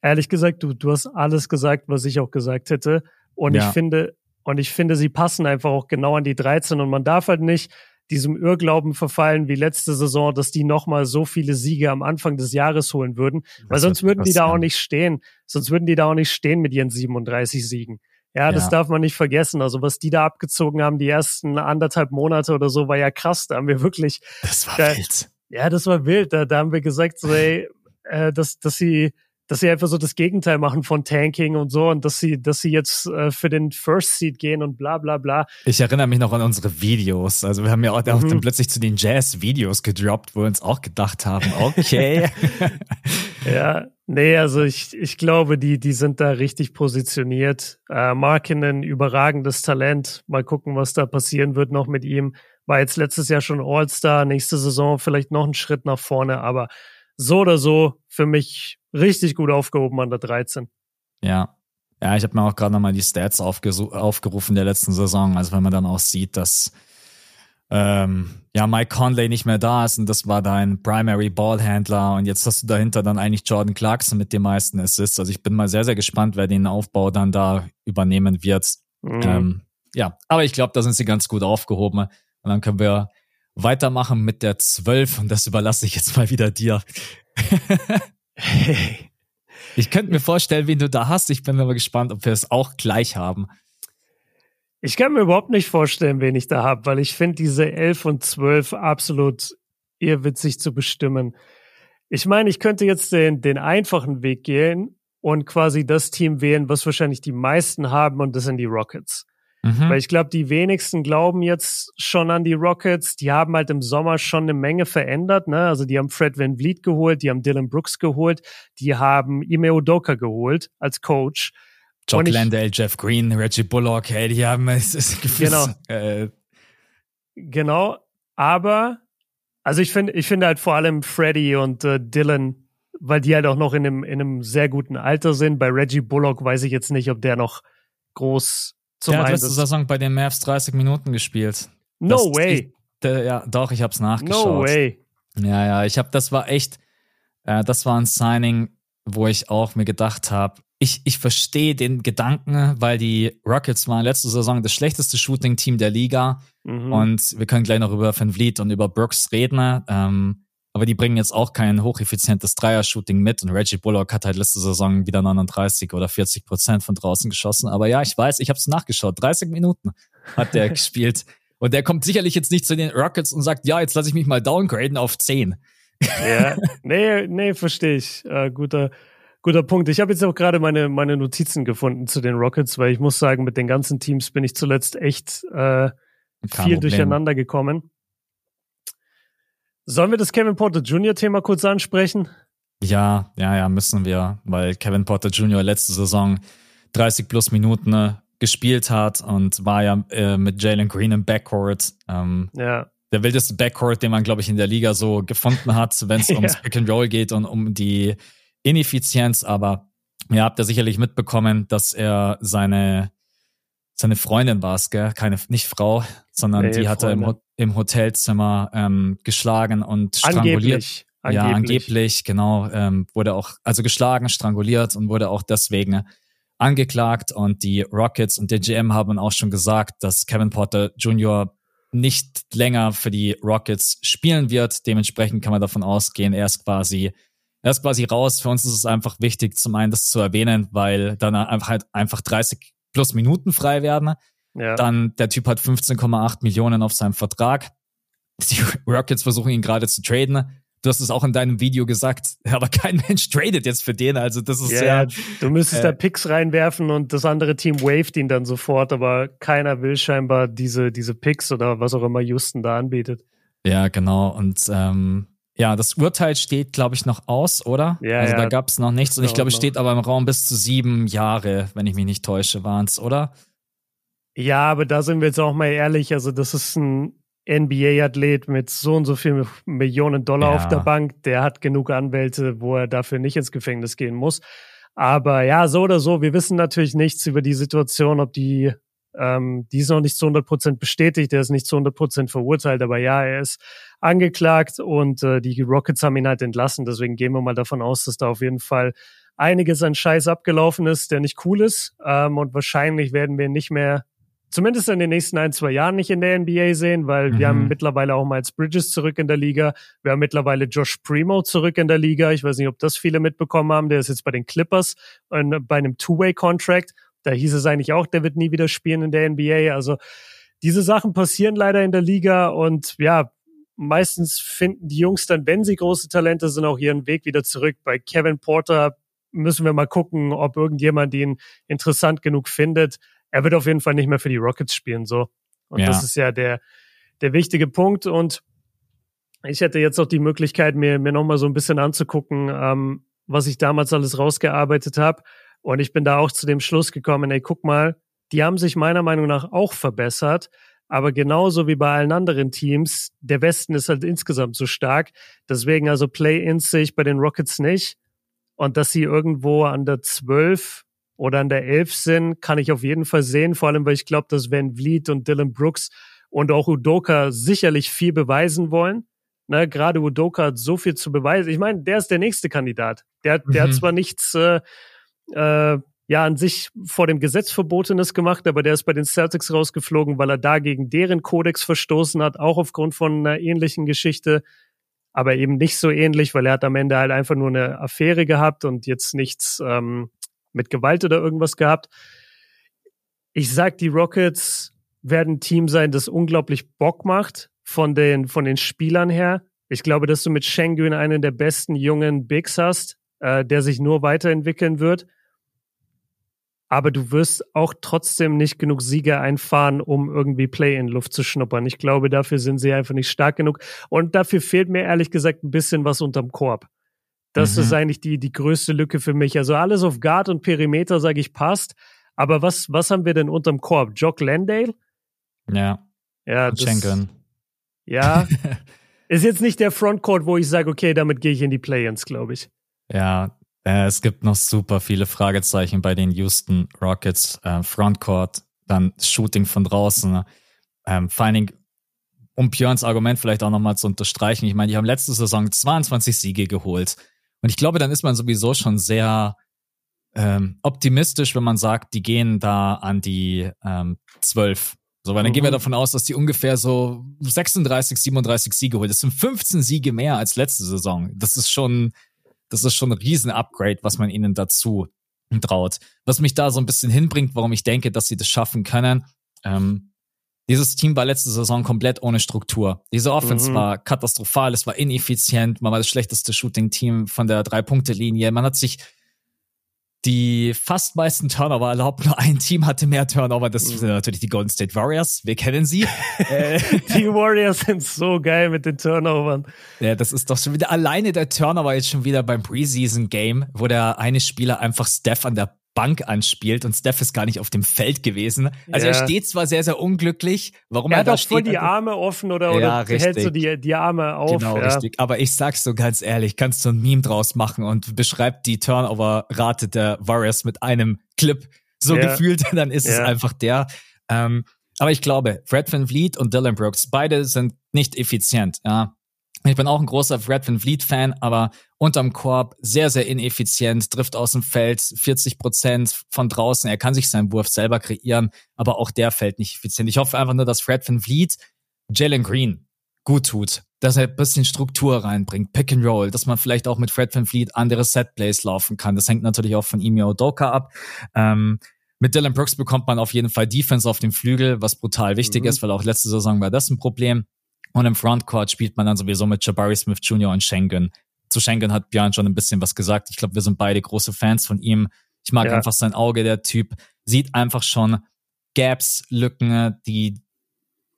ehrlich gesagt, du, du hast alles gesagt, was ich auch gesagt hätte. Und ja. ich finde, und ich finde, sie passen einfach auch genau an die 13 und man darf halt nicht diesem Irrglauben verfallen wie letzte Saison, dass die nochmal so viele Siege am Anfang des Jahres holen würden, das weil sonst würden die da auch nicht stehen. Sonst würden die da auch nicht stehen mit ihren 37 Siegen. Ja, das ja. darf man nicht vergessen. Also was die da abgezogen haben, die ersten anderthalb Monate oder so, war ja krass. Da haben wir wirklich. Das war da, wild. Ja, das war wild. Da, da haben wir gesagt, so, ey, äh, dass, dass sie dass sie einfach so das Gegenteil machen von Tanking und so und dass sie, dass sie jetzt äh, für den First Seed gehen und bla bla bla. Ich erinnere mich noch an unsere Videos. Also wir haben ja auch, mhm. dann plötzlich zu den Jazz-Videos gedroppt, wo wir uns auch gedacht haben, okay. [laughs] ja, nee, also ich, ich glaube, die, die sind da richtig positioniert. Äh, Markinen, überragendes Talent. Mal gucken, was da passieren wird noch mit ihm. War jetzt letztes Jahr schon All-Star, nächste Saison vielleicht noch einen Schritt nach vorne, aber so oder so für mich richtig gut aufgehoben an der 13. Ja. Ja, ich habe mir auch gerade nochmal die Stats aufgerufen der letzten Saison. Also wenn man dann auch sieht, dass ähm, ja Mike Conley nicht mehr da ist und das war dein Primary Ballhandler und jetzt hast du dahinter dann eigentlich Jordan Clarkson mit den meisten Assists. Also ich bin mal sehr, sehr gespannt, wer den Aufbau dann da übernehmen wird. Mhm. Ähm, ja, aber ich glaube, da sind sie ganz gut aufgehoben. Und dann können wir weitermachen mit der 12 und das überlasse ich jetzt mal wieder dir. [laughs] hey. [laughs] Ich könnte mir vorstellen, wen du da hast. Ich bin aber gespannt, ob wir es auch gleich haben. Ich kann mir überhaupt nicht vorstellen, wen ich da habe, weil ich finde diese 11 und 12 absolut irrwitzig zu bestimmen. Ich meine, ich könnte jetzt den, den einfachen Weg gehen und quasi das Team wählen, was wahrscheinlich die meisten haben, und das sind die Rockets. Mhm. Weil ich glaube, die wenigsten glauben jetzt schon an die Rockets. Die haben halt im Sommer schon eine Menge verändert. Ne? Also die haben Fred Van Vliet geholt, die haben Dylan Brooks geholt, die haben Ime Udoka geholt als Coach. Jock Landale, Jeff Green, Reggie Bullock, hey, die haben es ist gefühlt, Genau. Äh, genau, aber also ich finde, ich finde halt vor allem Freddie und äh, Dylan, weil die halt auch noch in einem, in einem sehr guten Alter sind. Bei Reggie Bullock weiß ich jetzt nicht, ob der noch groß zum Der hat letzte Saison bei den Mavs 30 Minuten gespielt. No das, way. Ich, der, ja, doch, ich hab's nachgeschaut. No way. Ja, ja, ich hab, das war echt, äh, das war ein Signing, wo ich auch mir gedacht habe, ich, ich verstehe den Gedanken, weil die Rockets waren letzte Saison das schlechteste Shooting-Team der Liga. Mhm. Und wir können gleich noch über Van Vliet und über Brooks reden. Ähm, aber die bringen jetzt auch kein hocheffizientes Dreier-Shooting mit. Und Reggie Bullock hat halt letzte Saison wieder 39 oder 40 Prozent von draußen geschossen. Aber ja, ich weiß, ich habe es nachgeschaut. 30 Minuten hat der [laughs] gespielt. Und der kommt sicherlich jetzt nicht zu den Rockets und sagt, ja, jetzt lasse ich mich mal downgraden auf 10. Ja, [laughs] nee, nee, verstehe ich. Äh, guter, guter Punkt. Ich habe jetzt auch gerade meine, meine Notizen gefunden zu den Rockets, weil ich muss sagen, mit den ganzen Teams bin ich zuletzt echt äh, viel durcheinander gekommen. Sollen wir das Kevin Porter Jr. Thema kurz ansprechen? Ja, ja, ja, müssen wir, weil Kevin Porter Jr. letzte Saison 30 plus Minuten äh, gespielt hat und war ja äh, mit Jalen Green im Backcourt. Ähm, ja. Der wildeste Backcourt, den man, glaube ich, in der Liga so gefunden hat, wenn es [laughs] ja. ums Pick and Roll geht und um die Ineffizienz. Aber ihr habt ja sicherlich mitbekommen, dass er seine seine Freundin war es, gell? Keine, nicht Frau, sondern nee, die hatte im, im Hotelzimmer ähm, geschlagen und stranguliert. Angeblich. Angeblich. Ja, angeblich, genau. Ähm, wurde auch, also geschlagen, stranguliert und wurde auch deswegen angeklagt. Und die Rockets und der GM haben auch schon gesagt, dass Kevin Porter Jr. nicht länger für die Rockets spielen wird. Dementsprechend kann man davon ausgehen, er ist quasi, er ist quasi raus. Für uns ist es einfach wichtig, zum einen das zu erwähnen, weil dann einfach halt einfach 30 plus Minuten frei werden. Ja. Dann der Typ hat 15,8 Millionen auf seinem Vertrag. Die Rockets versuchen ihn gerade zu traden. Du hast es auch in deinem Video gesagt, [laughs] aber kein Mensch tradet jetzt für den. Also das ist ja. ja du müsstest äh, da Picks reinwerfen und das andere Team waved ihn dann sofort, aber keiner will scheinbar diese, diese Picks oder was auch immer Houston da anbietet. Ja, genau. Und ähm, ja, das Urteil steht, glaube ich, noch aus, oder? Ja, also ja. da gab es noch nichts. Und ich glaube, es steht aber im Raum bis zu sieben Jahre, wenn ich mich nicht täusche, waren es, oder? Ja, aber da sind wir jetzt auch mal ehrlich. Also, das ist ein NBA-Athlet mit so und so viel Millionen Dollar ja. auf der Bank. Der hat genug Anwälte, wo er dafür nicht ins Gefängnis gehen muss. Aber ja, so oder so, wir wissen natürlich nichts über die Situation, ob die ähm, die ist noch nicht zu 100 Prozent bestätigt, er ist nicht zu 100 Prozent verurteilt, aber ja, er ist angeklagt und äh, die Rockets haben ihn halt entlassen. Deswegen gehen wir mal davon aus, dass da auf jeden Fall einiges an Scheiß abgelaufen ist, der nicht cool ist. Ähm, und wahrscheinlich werden wir nicht mehr, zumindest in den nächsten ein, zwei Jahren nicht in der NBA sehen, weil mhm. wir haben mittlerweile auch Miles Bridges zurück in der Liga. Wir haben mittlerweile Josh Primo zurück in der Liga. Ich weiß nicht, ob das viele mitbekommen haben. Der ist jetzt bei den Clippers und bei einem Two-Way-Contract da hieß es eigentlich auch, der wird nie wieder spielen in der NBA. Also diese Sachen passieren leider in der Liga und ja, meistens finden die Jungs dann, wenn sie große Talente sind, auch ihren Weg wieder zurück. Bei Kevin Porter müssen wir mal gucken, ob irgendjemand ihn interessant genug findet. Er wird auf jeden Fall nicht mehr für die Rockets spielen, so. Und ja. das ist ja der, der wichtige Punkt. Und ich hätte jetzt auch die Möglichkeit, mir, mir nochmal so ein bisschen anzugucken, ähm, was ich damals alles rausgearbeitet habe. Und ich bin da auch zu dem Schluss gekommen, ey, guck mal, die haben sich meiner Meinung nach auch verbessert. Aber genauso wie bei allen anderen Teams, der Westen ist halt insgesamt so stark. Deswegen also Play-ins sehe ich bei den Rockets nicht. Und dass sie irgendwo an der 12 oder an der 11 sind, kann ich auf jeden Fall sehen. Vor allem, weil ich glaube, dass Van Vliet und Dylan Brooks und auch Udoka sicherlich viel beweisen wollen. Ne, gerade Udoka hat so viel zu beweisen. Ich meine, der ist der nächste Kandidat. Der, der mhm. hat zwar nichts äh, äh, ja an sich vor dem Gesetz Verbotenes gemacht, aber der ist bei den Celtics rausgeflogen, weil er da gegen deren Kodex verstoßen hat, auch aufgrund von einer ähnlichen Geschichte, aber eben nicht so ähnlich, weil er hat am Ende halt einfach nur eine Affäre gehabt und jetzt nichts ähm, mit Gewalt oder irgendwas gehabt. Ich sag, die Rockets werden ein Team sein, das unglaublich Bock macht von den, von den Spielern her. Ich glaube, dass du mit Schengen einen der besten jungen Bigs hast, äh, der sich nur weiterentwickeln wird. Aber du wirst auch trotzdem nicht genug Siege einfahren, um irgendwie Play-in-Luft zu schnuppern. Ich glaube, dafür sind sie einfach nicht stark genug. Und dafür fehlt mir ehrlich gesagt ein bisschen was unterm Korb. Das mhm. ist eigentlich die, die größte Lücke für mich. Also alles auf Guard und Perimeter, sage ich, passt. Aber was, was haben wir denn unterm Korb? Jock Landale? Ja. Ja, das, Schenken. Ja. [laughs] ist jetzt nicht der Frontcourt, wo ich sage, okay, damit gehe ich in die Play-ins, glaube ich. Ja, äh, es gibt noch super viele Fragezeichen bei den Houston Rockets. Äh, Frontcourt, dann Shooting von draußen. Ähm, vor allen Dingen, um Björns Argument vielleicht auch nochmal zu unterstreichen. Ich meine, die haben letzte Saison 22 Siege geholt. Und ich glaube, dann ist man sowieso schon sehr ähm, optimistisch, wenn man sagt, die gehen da an die ähm, 12. So, weil dann mhm. gehen wir mhm. davon aus, dass die ungefähr so 36, 37 Siege holen. Das sind 15 Siege mehr als letzte Saison. Das ist schon, das ist schon ein Riesen-Upgrade, was man ihnen dazu traut. Was mich da so ein bisschen hinbringt, warum ich denke, dass sie das schaffen können. Ähm, dieses Team war letzte Saison komplett ohne Struktur. Diese Offense mhm. war katastrophal, es war ineffizient, man war das schlechteste Shooting-Team von der Drei-Punkte-Linie. Man hat sich die fast meisten Turnover erlaubt. Nur ein Team hatte mehr Turnover. Das sind natürlich die Golden State Warriors. Wir kennen sie. [laughs] Äh, die Warriors sind so geil mit den Turnovern. Ja, das ist doch schon wieder alleine der Turnover jetzt schon wieder beim Preseason Game, wo der eine Spieler einfach Steph an der Bank anspielt und Steph ist gar nicht auf dem Feld gewesen. Also ja. er steht zwar sehr, sehr unglücklich. Warum er, er hat da auch steht, voll die Arme offen oder, oder ja, hält so die, die Arme auf. Genau, ja. richtig. Aber ich sag's so ganz ehrlich, kannst du ein Meme draus machen und beschreibt die Turnover-Rate der Warriors mit einem Clip so ja. gefühlt, [laughs] dann ist es einfach der. Ähm, aber ich glaube, Fred Van Vliet und Dylan Brooks, beide sind nicht effizient. Ja. Ich bin auch ein großer Fred Van Vliet-Fan, aber unterm Korb sehr, sehr ineffizient, trifft aus dem Feld 40 Prozent von draußen. Er kann sich seinen Wurf selber kreieren, aber auch der fällt nicht effizient. Ich hoffe einfach nur, dass Fred Van Vliet Jalen Green gut tut, dass er ein bisschen Struktur reinbringt, Pick and Roll, dass man vielleicht auch mit Fred Van Vliet andere Setplays laufen kann. Das hängt natürlich auch von Imi Odoka ab. Ähm, mit Dylan Brooks bekommt man auf jeden Fall Defense auf dem Flügel, was brutal wichtig mhm. ist, weil auch letzte Saison war das ein Problem. Und im Frontcourt spielt man dann sowieso mit Jabari Smith Jr. und Schengen. Zu Schengen hat Björn schon ein bisschen was gesagt. Ich glaube, wir sind beide große Fans von ihm. Ich mag ja. einfach sein Auge, der Typ sieht einfach schon Gaps, Lücken, die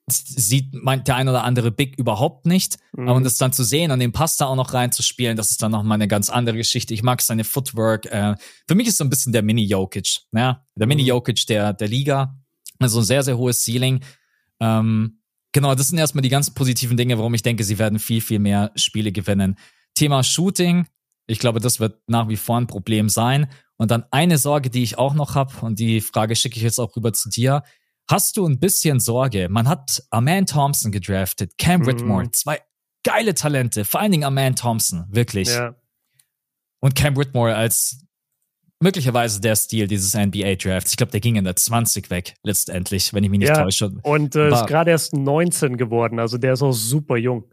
sieht meint der ein oder andere Big überhaupt nicht. Mhm. Und das dann zu sehen und den Pass da auch noch reinzuspielen, das ist dann nochmal eine ganz andere Geschichte. Ich mag seine Footwork. Äh, für mich ist so ein bisschen der Mini-Jokic, ja? der mhm. Mini-Jokic der, der Liga. Also ein sehr, sehr hohes Ceiling. Ähm, Genau, das sind erstmal die ganz positiven Dinge, warum ich denke, sie werden viel, viel mehr Spiele gewinnen. Thema Shooting, ich glaube, das wird nach wie vor ein Problem sein. Und dann eine Sorge, die ich auch noch habe, und die Frage schicke ich jetzt auch rüber zu dir. Hast du ein bisschen Sorge? Man hat Aman Thompson gedraftet, Cam mhm. Whitmore, zwei geile Talente, vor allen Dingen Aman Thompson, wirklich. Ja. Und Cam Whitmore als möglicherweise der Stil dieses NBA-Drafts. Ich glaube, der ging in der 20 weg, letztendlich, wenn ich mich nicht ja, täusche. Und äh, ist gerade erst 19 geworden, also der ist auch super jung.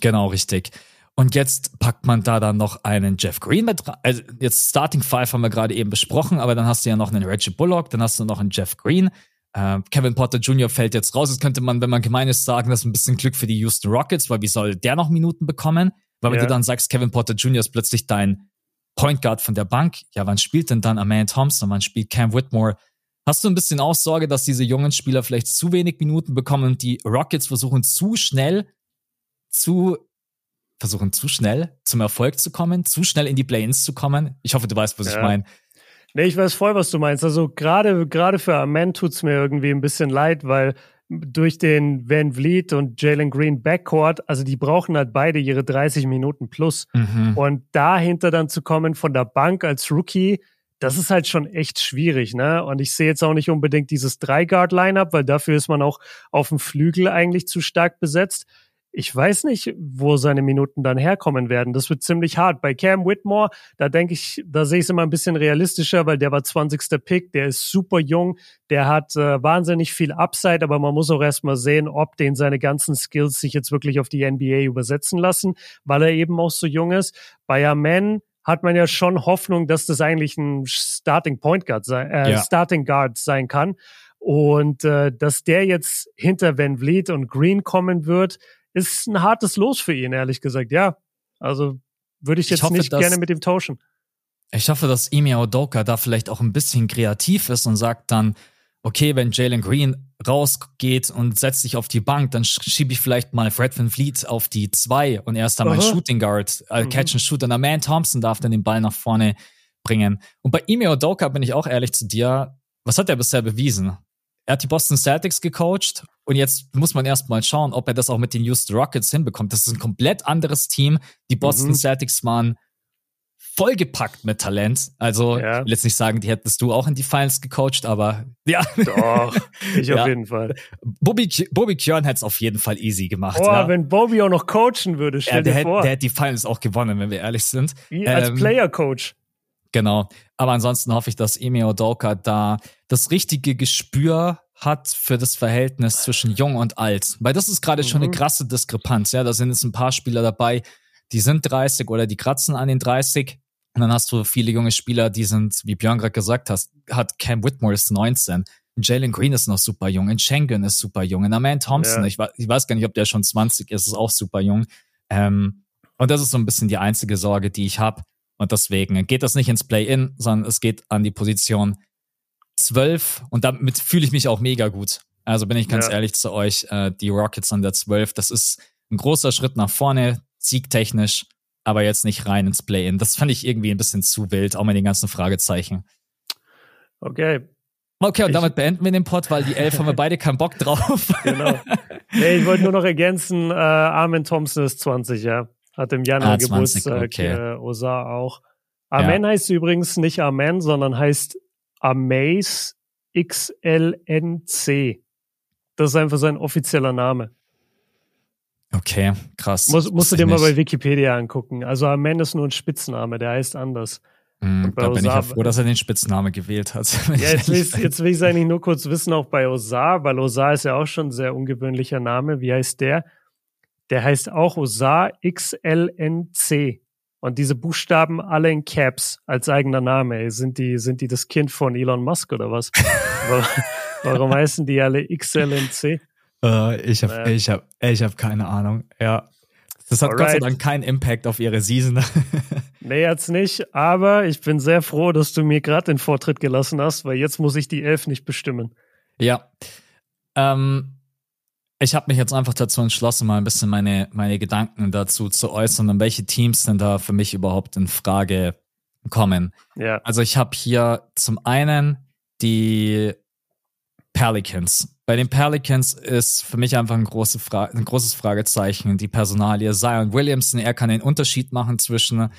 Genau, richtig. Und jetzt packt man da dann noch einen Jeff Green mit rein. Also jetzt Starting Five haben wir gerade eben besprochen, aber dann hast du ja noch einen Reggie Bullock, dann hast du noch einen Jeff Green. Äh, Kevin Potter Jr. fällt jetzt raus. Jetzt könnte man, wenn man gemein ist, sagen, das ist ein bisschen Glück für die Houston Rockets, weil wie soll der noch Minuten bekommen? Weil wenn ja. du dann sagst, Kevin Potter Jr. ist plötzlich dein Point Guard von der Bank. Ja, wann spielt denn dann Aman Thompson? Wann spielt Cam Whitmore? Hast du ein bisschen auch Sorge, dass diese jungen Spieler vielleicht zu wenig Minuten bekommen und die Rockets versuchen zu schnell zu versuchen zu schnell zum Erfolg zu kommen, zu schnell in die Play-ins zu kommen? Ich hoffe, du weißt, was ja. ich meine. Nee, ich weiß voll, was du meinst. Also gerade gerade für Amen tut's mir irgendwie ein bisschen leid, weil durch den Van Vliet und Jalen Green Backcourt, also die brauchen halt beide ihre 30 Minuten plus. Mhm. Und dahinter dann zu kommen von der Bank als Rookie, das ist halt schon echt schwierig, ne? Und ich sehe jetzt auch nicht unbedingt dieses Drei-Guard-Lineup, weil dafür ist man auch auf dem Flügel eigentlich zu stark besetzt ich weiß nicht, wo seine Minuten dann herkommen werden. Das wird ziemlich hart. Bei Cam Whitmore, da denke ich, da sehe ich es immer ein bisschen realistischer, weil der war 20. Pick, der ist super jung, der hat äh, wahnsinnig viel Upside, aber man muss auch erstmal sehen, ob den seine ganzen Skills sich jetzt wirklich auf die NBA übersetzen lassen, weil er eben auch so jung ist. Bei Amen hat man ja schon Hoffnung, dass das eigentlich ein Starting Point Guard sein, äh, ja. Starting Guard sein kann. Und äh, dass der jetzt hinter Van Vliet und Green kommen wird, ist ein hartes Los für ihn, ehrlich gesagt. Ja, also würde ich jetzt ich hoffe, nicht gerne mit ihm tauschen. Ich hoffe, dass Emi Odoka da vielleicht auch ein bisschen kreativ ist und sagt dann, okay, wenn Jalen Green rausgeht und setzt sich auf die Bank, dann schiebe ich vielleicht mal Fred Van Fleet auf die zwei und er ist dann mein Shooting Guard, äh, mhm. Catch and Shoot. Und der Man Thompson darf dann den Ball nach vorne bringen. Und bei Ime Odoka bin ich auch ehrlich zu dir, was hat er bisher bewiesen? Er hat die Boston Celtics gecoacht und jetzt muss man erst mal schauen, ob er das auch mit den Houston Rockets hinbekommt. Das ist ein komplett anderes Team. Die Boston mhm. Celtics waren vollgepackt mit Talent. Also, ja. ich will jetzt nicht sagen, die hättest du auch in die Finals gecoacht, aber [laughs] ja. Doch, ich ja. auf jeden Fall. Bobby, Bobby Kjörn hätte es auf jeden Fall easy gemacht. Boah, ja. wenn Bobby auch noch coachen würde, stell ja, dir vor. der hätte die Finals auch gewonnen, wenn wir ehrlich sind. Wie als ähm, Player-Coach. Genau. Aber ansonsten hoffe ich, dass Emi Odoka da das richtige Gespür hat für das Verhältnis zwischen jung und alt. Weil das ist gerade mhm. schon eine mhm. krasse Diskrepanz. Ja, da sind jetzt ein paar Spieler dabei, die sind 30 oder die kratzen an den 30. Und dann hast du viele junge Spieler, die sind, wie Björn gerade gesagt hast, hat Cam Whitmore ist 19. Jalen Green ist noch super jung. In Schengen ist super jung. In Aman Thompson, ja. ich, ich, weiß gar nicht, ob der schon 20 ist, ist auch super jung. Ähm, und das ist so ein bisschen die einzige Sorge, die ich habe. Und deswegen geht das nicht ins Play-In, sondern es geht an die Position 12 und damit fühle ich mich auch mega gut. Also bin ich ganz ja. ehrlich zu euch, äh, die Rockets an der 12, das ist ein großer Schritt nach vorne, siegtechnisch, aber jetzt nicht rein ins Play-In. Das fand ich irgendwie ein bisschen zu wild, auch mit den ganzen Fragezeichen. Okay. Okay, und ich, damit beenden wir den Pod, weil die Elf haben wir beide keinen Bock drauf. [laughs] Genau. Nee, ich wollte nur noch ergänzen, äh, Armin Thompson ist 20, ja. Hat im Januar ah, 20, Geburtstag, okay. äh, Osar auch. Amen ja. heißt übrigens nicht Amen, sondern heißt Amaze XLNC. Das ist einfach sein offizieller Name. Okay, krass. Muss, musst du dir mal bei Wikipedia angucken. Also Amen ist nur ein Spitzname, der heißt anders. Mm, da bin ich ja froh, dass er den Spitznamen gewählt hat. [laughs] Ja, jetzt will, ich, jetzt will ich es eigentlich nur kurz wissen, auch bei Osar, weil Osar ist ja auch schon ein sehr ungewöhnlicher Name. Wie heißt der? Der heißt auch Osar XLNC. Und diese Buchstaben alle in Caps als eigener Name. Sind die, sind die das Kind von Elon Musk oder was? [laughs] Warum heißen die alle XLNC? Uh, ich habe naja. ich hab, ich hab keine Ahnung. Ja. Das hat Alright. Gott sei Dank keinen Impact auf ihre Season. [laughs] nee, jetzt nicht. Aber ich bin sehr froh, dass du mir gerade den Vortritt gelassen hast, weil jetzt muss ich die Elf nicht bestimmen. Ja. Ähm, ich habe mich jetzt einfach dazu entschlossen, mal ein bisschen meine, meine Gedanken dazu zu äußern und welche Teams denn da für mich überhaupt in Frage kommen. Ja. Also ich habe hier zum einen die Pelicans. Bei den Pelicans ist für mich einfach ein, große Fra ein großes Fragezeichen die Personalie Zion Williamson. Er kann den Unterschied machen zwischen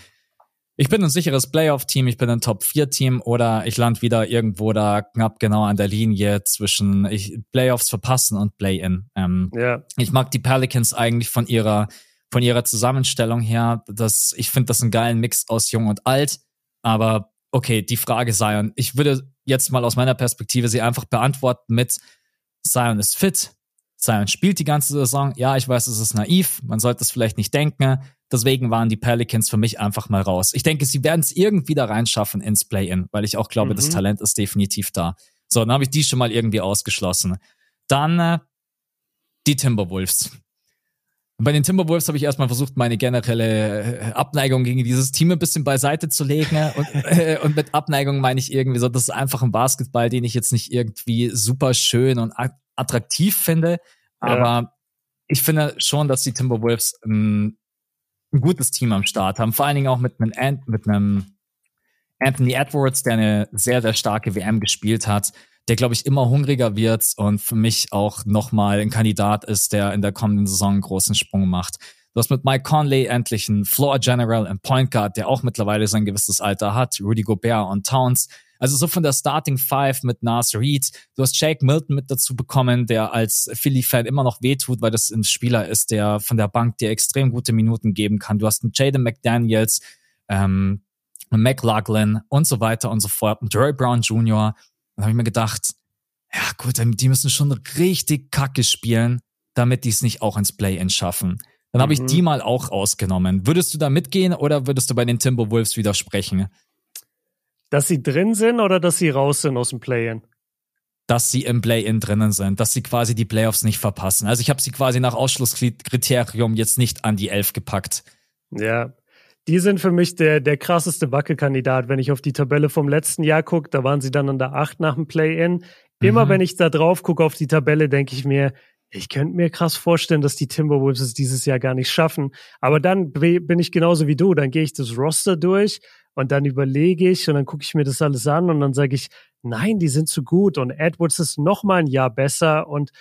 ich bin ein sicheres Playoff-Team, ich bin ein Top-4-Team oder ich land wieder irgendwo da knapp genau an der Linie zwischen ich, Playoffs verpassen und Play-In. Ähm, ja. Ich mag die Pelicans eigentlich von ihrer, von ihrer Zusammenstellung her. Das, ich finde das einen geilen Mix aus Jung und Alt. Aber okay, die Frage Zion. Ich würde jetzt mal aus meiner Perspektive sie einfach beantworten mit Zion ist fit, Zion spielt die ganze Saison. Ja, ich weiß, es ist naiv, man sollte es vielleicht nicht denken. Deswegen waren die Pelicans für mich einfach mal raus. Ich denke, sie werden es irgendwie da reinschaffen ins Play-In, weil ich auch glaube, mhm. das Talent ist definitiv da. So, dann habe ich die schon mal irgendwie ausgeschlossen. Dann äh, die Timberwolves. Bei den Timberwolves habe ich erstmal versucht, meine generelle äh, Abneigung gegen dieses Team ein bisschen beiseite zu legen. [laughs] Und, äh, und mit Abneigung meine ich irgendwie so, das ist einfach ein Basketball, den ich jetzt nicht irgendwie super schön und attraktiv finde. Aber ja. ich finde schon, dass die Timberwolves ein, ein, gutes Team am Start haben. Vor allen Dingen auch mit einem, mit einem Anthony Edwards, der eine sehr, sehr starke WM gespielt hat, der, glaube ich, immer hungriger wird und für mich auch nochmal ein Kandidat ist, der in der kommenden Saison einen großen Sprung macht. Du hast mit Mike Conley endlich einen Floor General im Point Guard, der auch mittlerweile sein gewisses Alter hat, Rudy Gobert und Towns. Also so von der Starting Five mit Nas Reed. Du hast Jake Milton mit dazu bekommen, der als Philly-Fan immer noch wehtut, weil das ein Spieler ist, der von der Bank dir extrem gute Minuten geben kann. Du hast einen Jaden McDaniels, ähm, McLaughlin und so weiter und so fort. Und Jerry Brown Jr. Dann habe ich mir gedacht, ja gut, die müssen schon richtig kacke spielen, damit die es nicht auch ins Play-In schaffen. Dann habe ich mhm. die mal auch ausgenommen. Würdest du da mitgehen oder würdest du bei den Timberwolves widersprechen? Dass sie drin sind oder dass sie raus sind aus dem Play-In? Dass sie im Play-In drinnen sind, dass sie quasi die Playoffs nicht verpassen. Also ich habe sie quasi nach Ausschlusskriterium jetzt nicht an die Elf gepackt. Ja, die sind für mich der, der krasseste Wackelkandidat. Wenn ich auf die Tabelle vom letzten Jahr gucke, da waren sie dann an der 8 nach dem Play-In. immer mhm. wenn ich da drauf gucke auf die Tabelle, denke ich mir, ich könnte mir krass vorstellen, dass die Timberwolves es dieses Jahr gar nicht schaffen. Aber dann bin ich genauso wie du. Dann gehe ich das Roster durch und dann überlege ich und dann gucke ich mir das alles an und dann sage ich, nein, die sind zu gut und Edwards ist noch mal ein Jahr besser und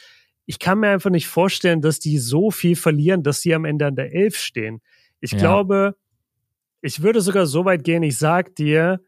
ich kann mir einfach nicht vorstellen, dass die so viel verlieren, dass sie am Ende an der Elf stehen. Ich ja. glaube, ich würde sogar so weit gehen, ich sag dir,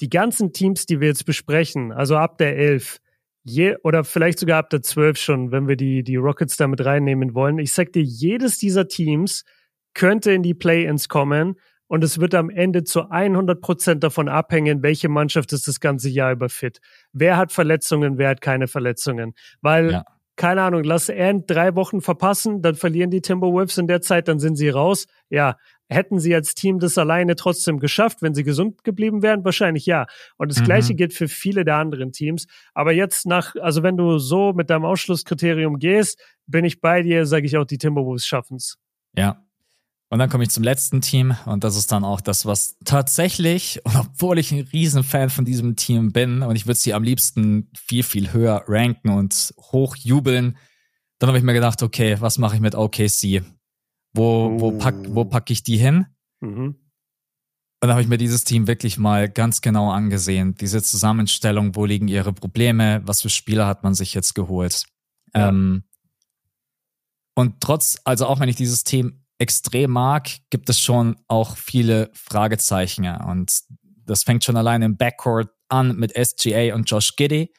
die ganzen Teams, die wir jetzt besprechen, also ab der Elf, je, oder vielleicht sogar ab der Zwölf schon, wenn wir die, die Rockets damit reinnehmen wollen, ich sag dir, jedes dieser Teams könnte in die Play-ins kommen und es wird am Ende zu 100 Prozent davon abhängen, welche Mannschaft ist das ganze Jahr über fit. Wer hat Verletzungen, wer hat keine Verletzungen. Weil ja keine Ahnung, lass Ant drei Wochen verpassen, dann verlieren die Timberwolves in der Zeit, dann sind sie raus. Ja, hätten sie als Team das alleine trotzdem geschafft, wenn sie gesund geblieben wären? Wahrscheinlich ja. Und das mhm. Gleiche gilt für viele der anderen Teams. Aber jetzt nach, also wenn du so mit deinem Ausschlusskriterium gehst, bin ich bei dir, sage ich auch, die Timberwolves schaffen's. Ja, und dann komme ich zum letzten Team und das ist dann auch das, was tatsächlich, obwohl ich ein Riesenfan von diesem Team bin und ich würde sie am liebsten viel, viel höher ranken und hochjubeln, dann habe ich mir gedacht, okay, was mache ich mit OKC? Wo, wo, pack, wo packe ich die hin? Mhm. Und dann habe ich mir dieses Team wirklich mal ganz genau angesehen. Diese Zusammenstellung, wo liegen ihre Probleme, was für Spieler hat man sich jetzt geholt? Ja. Ähm, und trotz, also auch wenn ich dieses Team extrem mag, gibt es schon auch viele Fragezeichen. Und das fängt schon allein im Backcourt an mit SGA und Josh Giddy,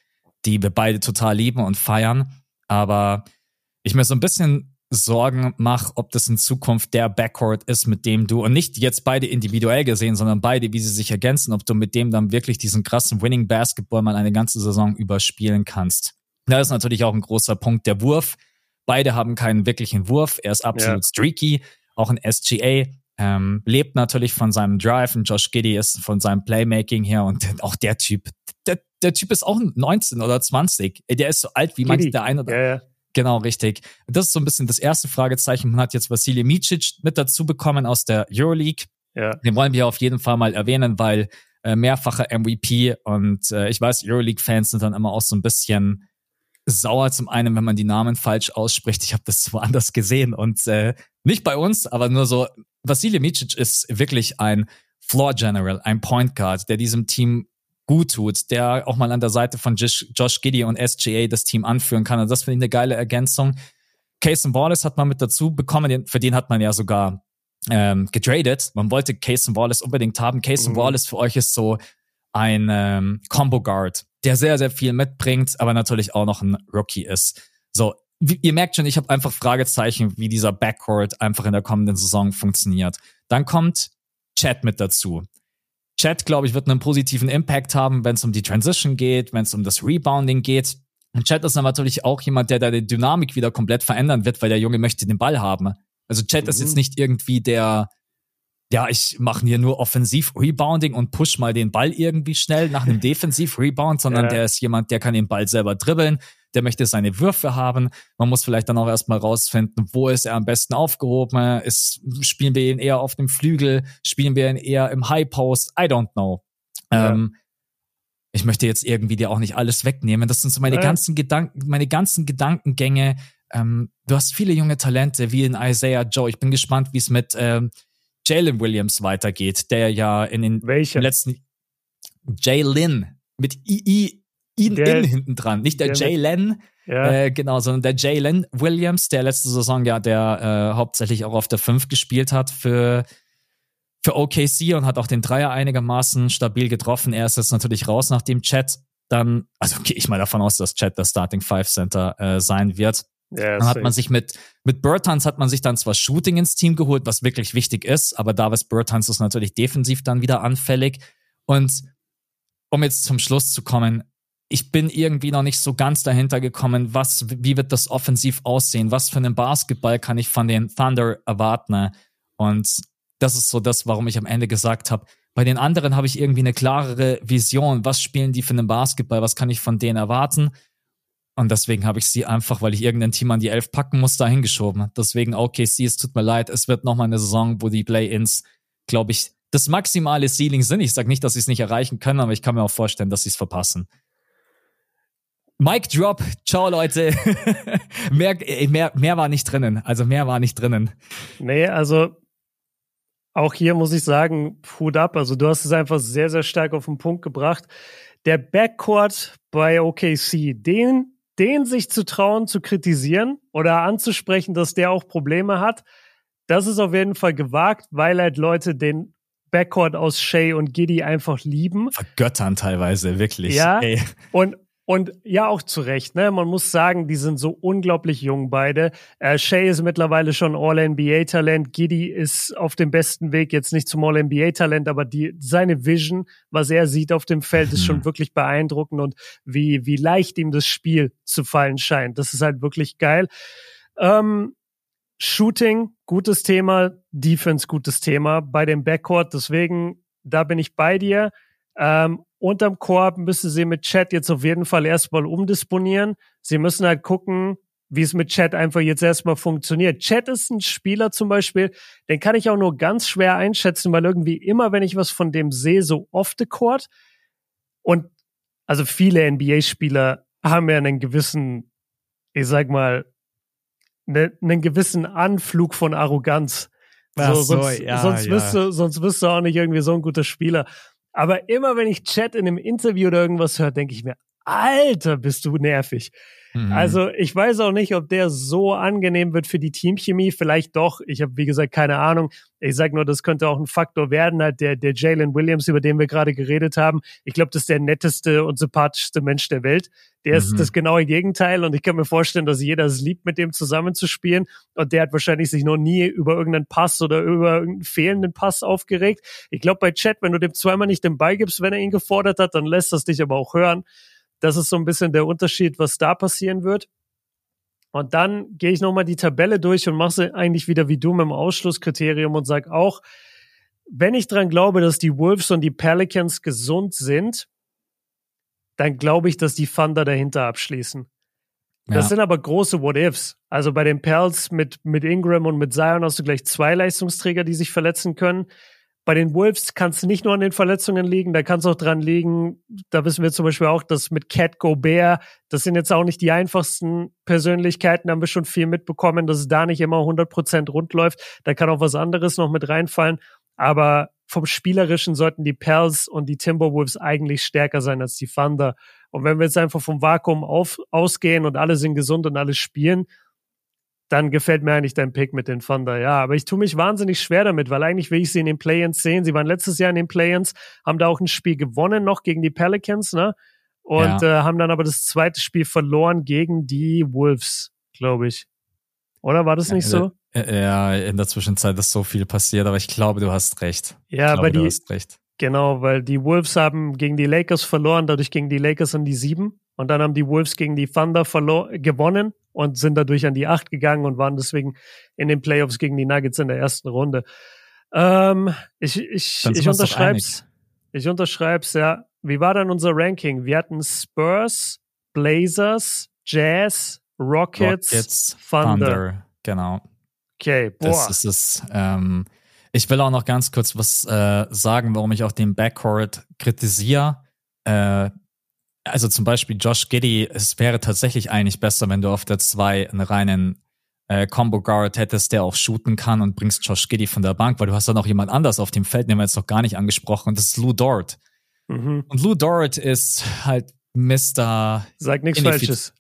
die wir beide total lieben und feiern. Aber ich mir so ein bisschen Sorgen mache, ob das in Zukunft der Backcourt ist, mit dem du, und nicht jetzt beide individuell gesehen, sondern beide, wie sie sich ergänzen, ob du mit dem dann wirklich diesen krassen Winning Basketball mal eine ganze Saison überspielen kannst. Da ist natürlich auch ein großer Punkt der Wurf. Beide haben keinen wirklichen Wurf. Er ist absolut ja. streaky. Auch ein SGA ähm, lebt natürlich von seinem Drive und Josh Giddy ist von seinem Playmaking her und [laughs] auch der Typ, der, der Typ ist auch 19 oder 20. Der ist so alt wie manche der eine oder ja, ja. Genau, richtig. Das ist so ein bisschen das erste Fragezeichen. Man hat jetzt Vasilij Micic mit dazu bekommen aus der Euroleague. Ja. Den wollen wir auf jeden Fall mal erwähnen, weil äh, mehrfacher MVP und äh, ich weiß, Euroleague-Fans sind dann immer auch so ein bisschen sauer zum einen, wenn man die Namen falsch ausspricht. Ich habe das [laughs] woanders gesehen und äh, nicht bei uns, aber nur so. Vasilij Micic ist wirklich ein Floor General, ein Point Guard, der diesem Team gut tut, der auch mal an der Seite von Josh, Josh Giddy und SGA das Team anführen kann. Und das finde ich eine geile Ergänzung. Casey Wallace hat man mit dazu bekommen, für den hat man ja sogar ähm, getradet. Man wollte Casey Wallace unbedingt haben. Casey mhm. Wallace für euch ist so ein ähm, Combo Guard, der sehr, sehr viel mitbringt, aber natürlich auch noch ein Rookie ist. So, wie, ihr merkt schon, ich habe einfach Fragezeichen, wie dieser Backcourt einfach in der kommenden Saison funktioniert. Dann kommt Chat mit dazu. Chat, glaube ich, wird einen positiven Impact haben, wenn es um die Transition geht, wenn es um das Rebounding geht. Und Chat ist dann natürlich auch jemand, der da die Dynamik wieder komplett verändern wird, weil der Junge möchte den Ball haben. Also Chat mhm. ist jetzt nicht irgendwie der, ja, ich mache hier nur Offensiv-Rebounding und push mal den Ball irgendwie schnell nach einem [laughs] Defensiv-Rebound, sondern ja. der ist jemand, der kann den Ball selber dribbeln, der möchte seine Würfe haben. Man muss vielleicht dann auch erstmal rausfinden, wo ist er am besten aufgehoben. Ist, spielen wir ihn eher auf dem Flügel? Spielen wir ihn eher im High Post? I don't know. Ja. Ähm, ich möchte jetzt irgendwie dir auch nicht alles wegnehmen. Das sind so meine ja. ganzen Gedanken, meine ganzen Gedankengänge. Ähm, du hast viele junge Talente wie in Isaiah Joe. Ich bin gespannt, wie es mit ähm, Jalen Williams weitergeht, der ja in den Welche? letzten Jalen mit II ihn der, in hinten dran, nicht der, der Jalen, ja. äh, genau, sondern der Jalen Williams, der letzte Saison ja der äh, hauptsächlich auch auf der 5 gespielt hat für für OKC und hat auch den Dreier einigermaßen stabil getroffen. Er ist jetzt natürlich raus nach dem Chat. Dann, also gehe ich mal davon aus, dass Chat der Starting Five Center äh, sein wird. Ja, dann hat man sich mit, mit Bertans hat man sich dann zwar Shooting ins Team geholt, was wirklich wichtig ist, aber Davis Bertans ist natürlich defensiv dann wieder anfällig. Und um jetzt zum Schluss zu kommen, ich bin irgendwie noch nicht so ganz dahinter gekommen, was, wie wird das offensiv aussehen? Was für einen Basketball kann ich von den Thunder erwarten? Und das ist so das, warum ich am Ende gesagt habe, bei den anderen habe ich irgendwie eine klarere Vision. Was spielen die für einen Basketball? Was kann ich von denen erwarten? Und deswegen habe ich sie einfach, weil ich irgendein Team an die Elf packen muss, da hingeschoben. Deswegen OKC, es tut mir leid, es wird nochmal eine Saison, wo die Play-Ins, glaube ich, das maximale Ceiling sind. Ich sage nicht, dass sie es nicht erreichen können, aber ich kann mir auch vorstellen, dass sie es verpassen. Mic Drop, ciao Leute. [laughs] mehr, mehr, mehr war nicht drinnen. Also mehr war nicht drinnen. Nee, also auch hier muss ich sagen, Hut ab. Also du hast es einfach sehr, sehr stark auf den Punkt gebracht. Der Backcourt bei OKC, den, den sich zu trauen, zu kritisieren oder anzusprechen, dass der auch Probleme hat, das ist auf jeden Fall gewagt, weil halt Leute den Backcourt aus Shay und Giddy einfach lieben. Vergöttern teilweise, wirklich. Ja. Ey. Und und ja, auch zu Recht. Ne? Man muss sagen, die sind so unglaublich jung beide. Äh, Shay ist mittlerweile schon All-NBA-Talent. Giddy ist auf dem besten Weg, jetzt nicht zum All-NBA-Talent, aber die, seine Vision, was er sieht auf dem Feld, ist schon [laughs] wirklich beeindruckend und wie, wie leicht ihm das Spiel zu fallen scheint. Das ist halt wirklich geil. Ähm, Shooting, gutes Thema. Defense, gutes Thema. Bei dem Backcourt, deswegen, da bin ich bei dir. Ähm, unterm Korb müssen sie mit Chat jetzt auf jeden Fall erstmal umdisponieren. Sie müssen halt gucken, wie es mit Chat einfach jetzt erstmal funktioniert. Chat ist ein Spieler zum Beispiel, den kann ich auch nur ganz schwer einschätzen, weil irgendwie immer, wenn ich was von dem sehe, so off the court und also viele NBA-Spieler haben ja einen gewissen, ich sag mal, ne, einen gewissen Anflug von Arroganz. So, so, sonst, ja, sonst, ja. Bist du, sonst bist du auch nicht irgendwie so ein guter Spieler. Aber immer wenn ich Chat in einem Interview oder irgendwas höre, denke ich mir, Alter, bist du nervig. Mhm. Also ich weiß auch nicht, ob der so angenehm wird für die Teamchemie. Vielleicht doch. Ich habe, wie gesagt, keine Ahnung. Ich sage nur, das könnte auch ein Faktor werden. Halt der, der Jalen Williams, über den wir gerade geredet haben. Ich glaube, das ist der netteste und sympathischste Mensch der Welt. Der ist mhm. das genaue Gegenteil. Und ich kann mir vorstellen, dass jeder es liebt, mit dem zusammenzuspielen. Und der hat wahrscheinlich sich noch nie über irgendeinen Pass oder über irgendeinen fehlenden Pass aufgeregt. Ich glaube, bei Chat, wenn du dem zweimal nicht den Ball gibst, wenn er ihn gefordert hat, dann lässt das dich aber auch hören. Das ist so ein bisschen der Unterschied, was da passieren wird. Und dann gehe ich nochmal die Tabelle durch und mache sie eigentlich wieder wie du mit dem Ausschlusskriterium und sage auch, wenn ich dran glaube, dass die Wolves und die Pelicans gesund sind, dann glaube ich, dass die Thunder dahinter abschließen. Das ja. sind aber große What-Ifs. Also bei den Pels mit, mit Ingram und mit Zion hast du gleich zwei Leistungsträger, die sich verletzen können. Bei den Wolves kann es nicht nur an den Verletzungen liegen, da kann es auch dran liegen, da wissen wir zum Beispiel auch, dass mit Cat Gobert, das sind jetzt auch nicht die einfachsten Persönlichkeiten, da haben wir schon viel mitbekommen, dass es da nicht immer 100% rund läuft. Da kann auch was anderes noch mit reinfallen. Aber vom Spielerischen sollten die Pels und die Timberwolves eigentlich stärker sein als die Thunder. Und wenn wir jetzt einfach vom Vakuum auf, ausgehen und alle sind gesund und alle spielen, dann gefällt mir eigentlich dein Pick mit den Thunder. Ja, aber ich tue mich wahnsinnig schwer damit, weil eigentlich will ich sie in den Play-ins sehen. Sie waren letztes Jahr in den Play-ins, haben da auch ein Spiel gewonnen noch gegen die Pelicans, ne? Und ja. äh, haben dann aber das zweite Spiel verloren gegen die Wolves, glaube ich. Oder war das nicht so? Ja, in der Zwischenzeit ist so viel passiert, aber ich glaube, du hast recht. Ja, aber die, Genau, weil die Wolves haben gegen die Lakers verloren, dadurch gegen die Lakers an die sieben. Und dann haben die Wolves gegen die Thunder gewonnen und sind dadurch an die acht gegangen und waren deswegen in den Playoffs gegen die Nuggets in der ersten Runde. Ähm, ich ich, ich unterschreib's. Ich unterschreib's, ja. Wie war dann unser Ranking? Wir hatten Spurs, Blazers, Jazz, Rockets, Rockets Thunder. Thunder. Genau. Okay, boah. Das ist es. Ähm, ich will auch noch ganz kurz was äh, sagen, warum ich auch den Backcourt kritisiere. Äh, also zum Beispiel Josh Giddy, es wäre tatsächlich eigentlich besser, wenn du auf der 2 einen reinen äh, Combo Guard hättest, der auch shooten kann und bringst Josh Giddy von der Bank, weil du hast da noch jemand anders auf dem Feld, den wir jetzt noch gar nicht angesprochen, und das ist Lou Dort. Mhm. Und Lou Dort ist halt Mr. Sag nichts Falsches.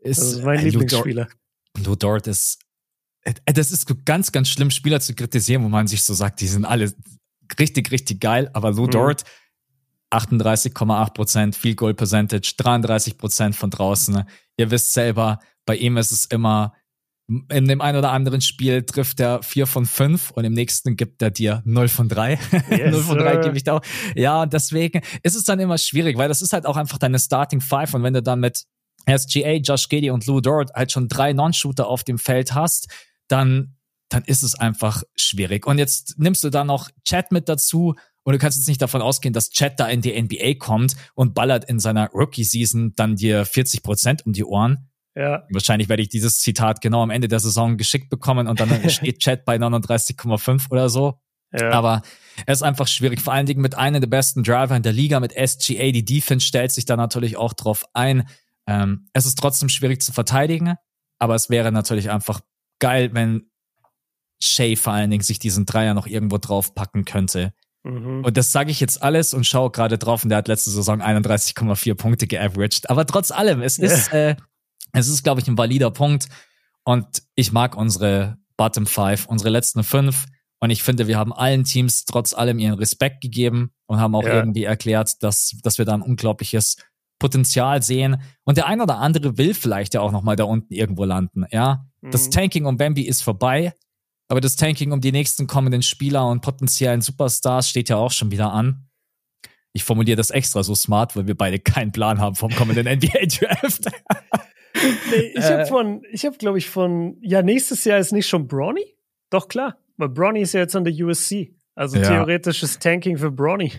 Ist, das ist mein äh, Lieblingsspieler. Lou Dort ist, äh, das ist ganz, ganz schlimm, Spieler zu kritisieren, wo man sich so sagt, die sind alle richtig, richtig geil, aber Lou mhm. Dort 38,8 Prozent Field Goal Percentage, 33 Prozent von draußen. Ihr wisst selber, bei ihm ist es immer, in dem einen oder anderen Spiel trifft er 4 von 5 und im nächsten gibt er dir 0 von 3. Yes, [laughs] 0 von 3 gebe ich da auch. Ja, deswegen ist es dann immer schwierig, weil das ist halt auch einfach deine Starting Five und wenn du dann mit SGA, Josh Giddy und Lou Dort halt schon drei Non-Shooter auf dem Feld hast, dann, dann ist es einfach schwierig. Und jetzt nimmst du da noch Chat mit dazu und du kannst jetzt nicht davon ausgehen, dass Chad da in die NBA kommt und ballert in seiner Rookie-Season dann dir 40 Prozent um die Ohren. Ja. Wahrscheinlich werde ich dieses Zitat genau am Ende der Saison geschickt bekommen und dann [laughs] steht Chad bei 39,5 oder so. Ja. Aber es ist einfach schwierig, vor allen Dingen mit einem der besten Driver in der Liga, mit SGA. Die Defense stellt sich da natürlich auch drauf ein. Ähm, es ist trotzdem schwierig zu verteidigen, aber es wäre natürlich einfach geil, wenn Shay vor allen Dingen sich diesen Dreier noch irgendwo draufpacken könnte. Mhm. Und das sage ich jetzt alles und schaue gerade drauf und der hat letzte Saison 31,4 Punkte geaveraged. Aber trotz allem, es ist, äh, es ist, glaube ich, ein valider Punkt. Und ich mag unsere Bottom Five, unsere letzten fünf. Und ich finde, wir haben allen Teams trotz allem ihren Respekt gegeben und haben auch ja. irgendwie erklärt, dass, dass wir da ein unglaubliches Potenzial sehen. Und der ein oder andere will vielleicht ja auch nochmal da unten irgendwo landen, ja. Mhm. Das Tanking um Bambi ist vorbei, aber das Tanking um die nächsten kommenden Spieler und potenziellen Superstars steht ja auch schon wieder an. Ich formuliere das extra so smart, weil wir beide keinen Plan haben vom kommenden [laughs] NBA-Draft. [laughs] nee, ich habe äh. von, ich habe glaube ich von, ja, nächstes Jahr ist nicht schon Bronny? Doch klar, weil Bronny ist ja jetzt an der USC. Also ja. theoretisches Tanking für Bronny.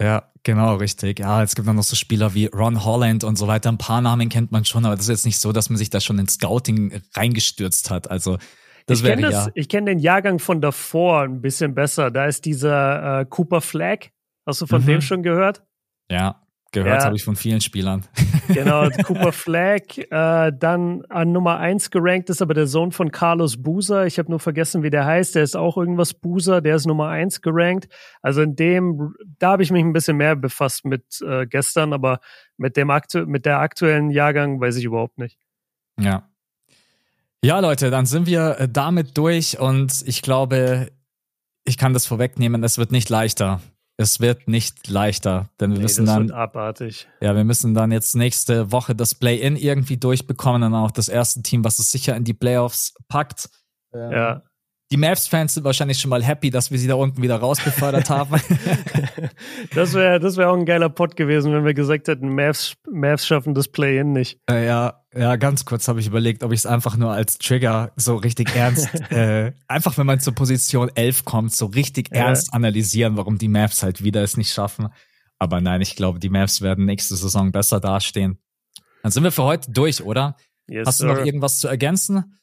Ja, genau, richtig. Ja, es gibt dann noch so Spieler wie Ron Holland und so weiter. Ein paar Namen kennt man schon, aber das ist jetzt nicht so, dass man sich da schon ins Scouting reingestürzt hat. Also das ich kenne ja. Ich kenne den Jahrgang von davor ein bisschen besser. Da ist dieser äh, Cooper Flag. Hast du von mhm. dem schon gehört? Ja. Gehört ja. habe ich von vielen Spielern. [laughs] Genau, Cooper Flag, äh, dann an Nummer eins gerankt ist aber der Sohn von Carlos Buser. Ich habe nur vergessen, wie der heißt. Der ist auch irgendwas Buser, der ist Nummer eins gerankt. Also in dem, da habe ich mich ein bisschen mehr befasst mit äh, gestern, aber mit dem aktu mit der aktuellen Jahrgang weiß ich überhaupt nicht. Ja. Ja, Leute, dann sind wir äh, damit durch und ich glaube, ich kann das vorwegnehmen, es wird nicht leichter es wird nicht leichter, denn wir nee, müssen dann abartig. Ja, wir müssen dann jetzt nächste Woche das Play-in irgendwie durchbekommen und auch das erste Team, was es sicher in die Playoffs packt. Ähm, ja die Mavs-Fans sind wahrscheinlich schon mal happy, dass wir sie da unten wieder rausgefördert [laughs] haben. [laughs] das wäre das wär auch ein geiler Pod gewesen, wenn wir gesagt hätten, Mavs, Mavs schaffen das Play-In nicht. Äh, ja, ja, ganz kurz habe ich überlegt, ob ich es einfach nur als Trigger so richtig ernst, [laughs] äh, einfach wenn man zur Position 11 kommt, so richtig ja. ernst analysieren, warum die Mavs halt wieder es nicht schaffen. Aber nein, ich glaube, die Mavs werden nächste Saison besser dastehen. Dann sind wir für heute durch, oder? Yes, Hast du sir. noch irgendwas zu ergänzen?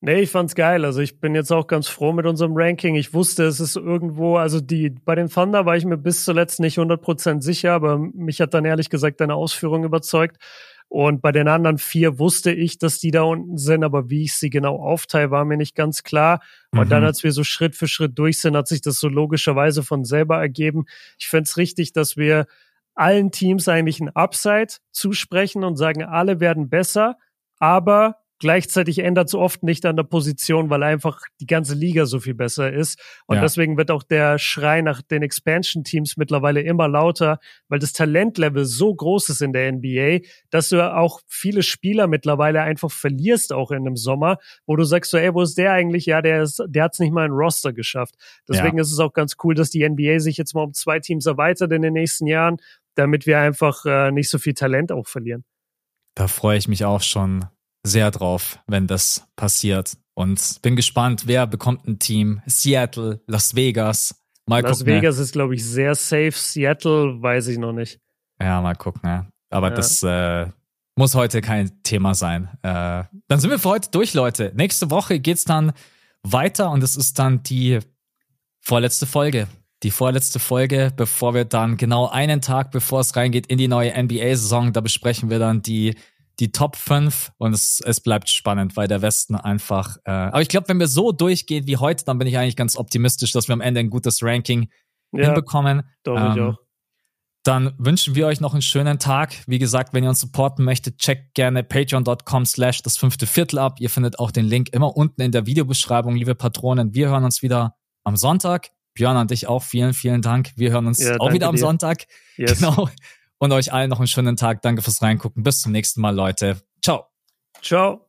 Nee, ich fand's geil. Also ich bin jetzt auch ganz froh mit unserem Ranking. Ich wusste, es ist irgendwo, also die, bei den Thunder war ich mir bis zuletzt nicht 100% sicher, aber mich hat dann ehrlich gesagt deine Ausführung überzeugt. Und bei den anderen vier wusste ich, dass die da unten sind, aber wie ich sie genau aufteile, war mir nicht ganz klar. Und mhm. dann, als wir so Schritt für Schritt durch sind, hat sich das so logischerweise von selber ergeben. Ich fände es richtig, dass wir allen Teams eigentlich ein Upside zusprechen und sagen, alle werden besser, aber Gleichzeitig ändert es oft nicht an der Position, weil einfach die ganze Liga so viel besser ist. Und ja. deswegen wird auch der Schrei nach den Expansion-Teams mittlerweile immer lauter, weil das Talentlevel so groß ist in der NBA, dass du auch viele Spieler mittlerweile einfach verlierst, auch in einem Sommer, wo du sagst so, ey, wo ist der eigentlich? Ja, der ist, der hat es nicht mal in Roster geschafft. Deswegen ja. ist es auch ganz cool, dass die NBA sich jetzt mal um zwei Teams erweitert in den nächsten Jahren, damit wir einfach äh, nicht so viel Talent auch verlieren. Da freue ich mich auch schon sehr drauf, wenn das passiert. Und bin gespannt, wer bekommt ein Team. Seattle, Las Vegas. Mal Las gucken, Vegas ist, glaube ich, sehr safe. Seattle weiß ich noch nicht. Ja, mal gucken. Ja. Aber ja. das äh, muss heute kein Thema sein. Äh, dann sind wir für heute durch, Leute. Nächste Woche geht's dann weiter und es ist dann die vorletzte Folge. Die vorletzte Folge, bevor wir dann genau einen Tag, bevor es reingeht in die neue NBA-Saison, da besprechen wir dann die die Top 5 und es, es bleibt spannend, weil der Westen einfach. Äh, aber ich glaube, wenn wir so durchgehen wie heute, dann bin ich eigentlich ganz optimistisch, dass wir am Ende ein gutes Ranking ja, hinbekommen. Doch, ähm, ich auch. Dann wünschen wir euch noch einen schönen Tag. Wie gesagt, wenn ihr uns supporten möchtet, checkt gerne patreon.com slash das fünfte Viertel ab. Ihr findet auch den Link immer unten in der Videobeschreibung, liebe Patronen. Wir hören uns wieder am Sonntag. Björn an dich auch vielen, vielen Dank. Wir hören uns ja, auch wieder am dir. Sonntag. Yes. Genau und euch allen noch einen schönen Tag. Danke fürs Reingucken. Bis zum nächsten Mal, Leute. Ciao. Ciao.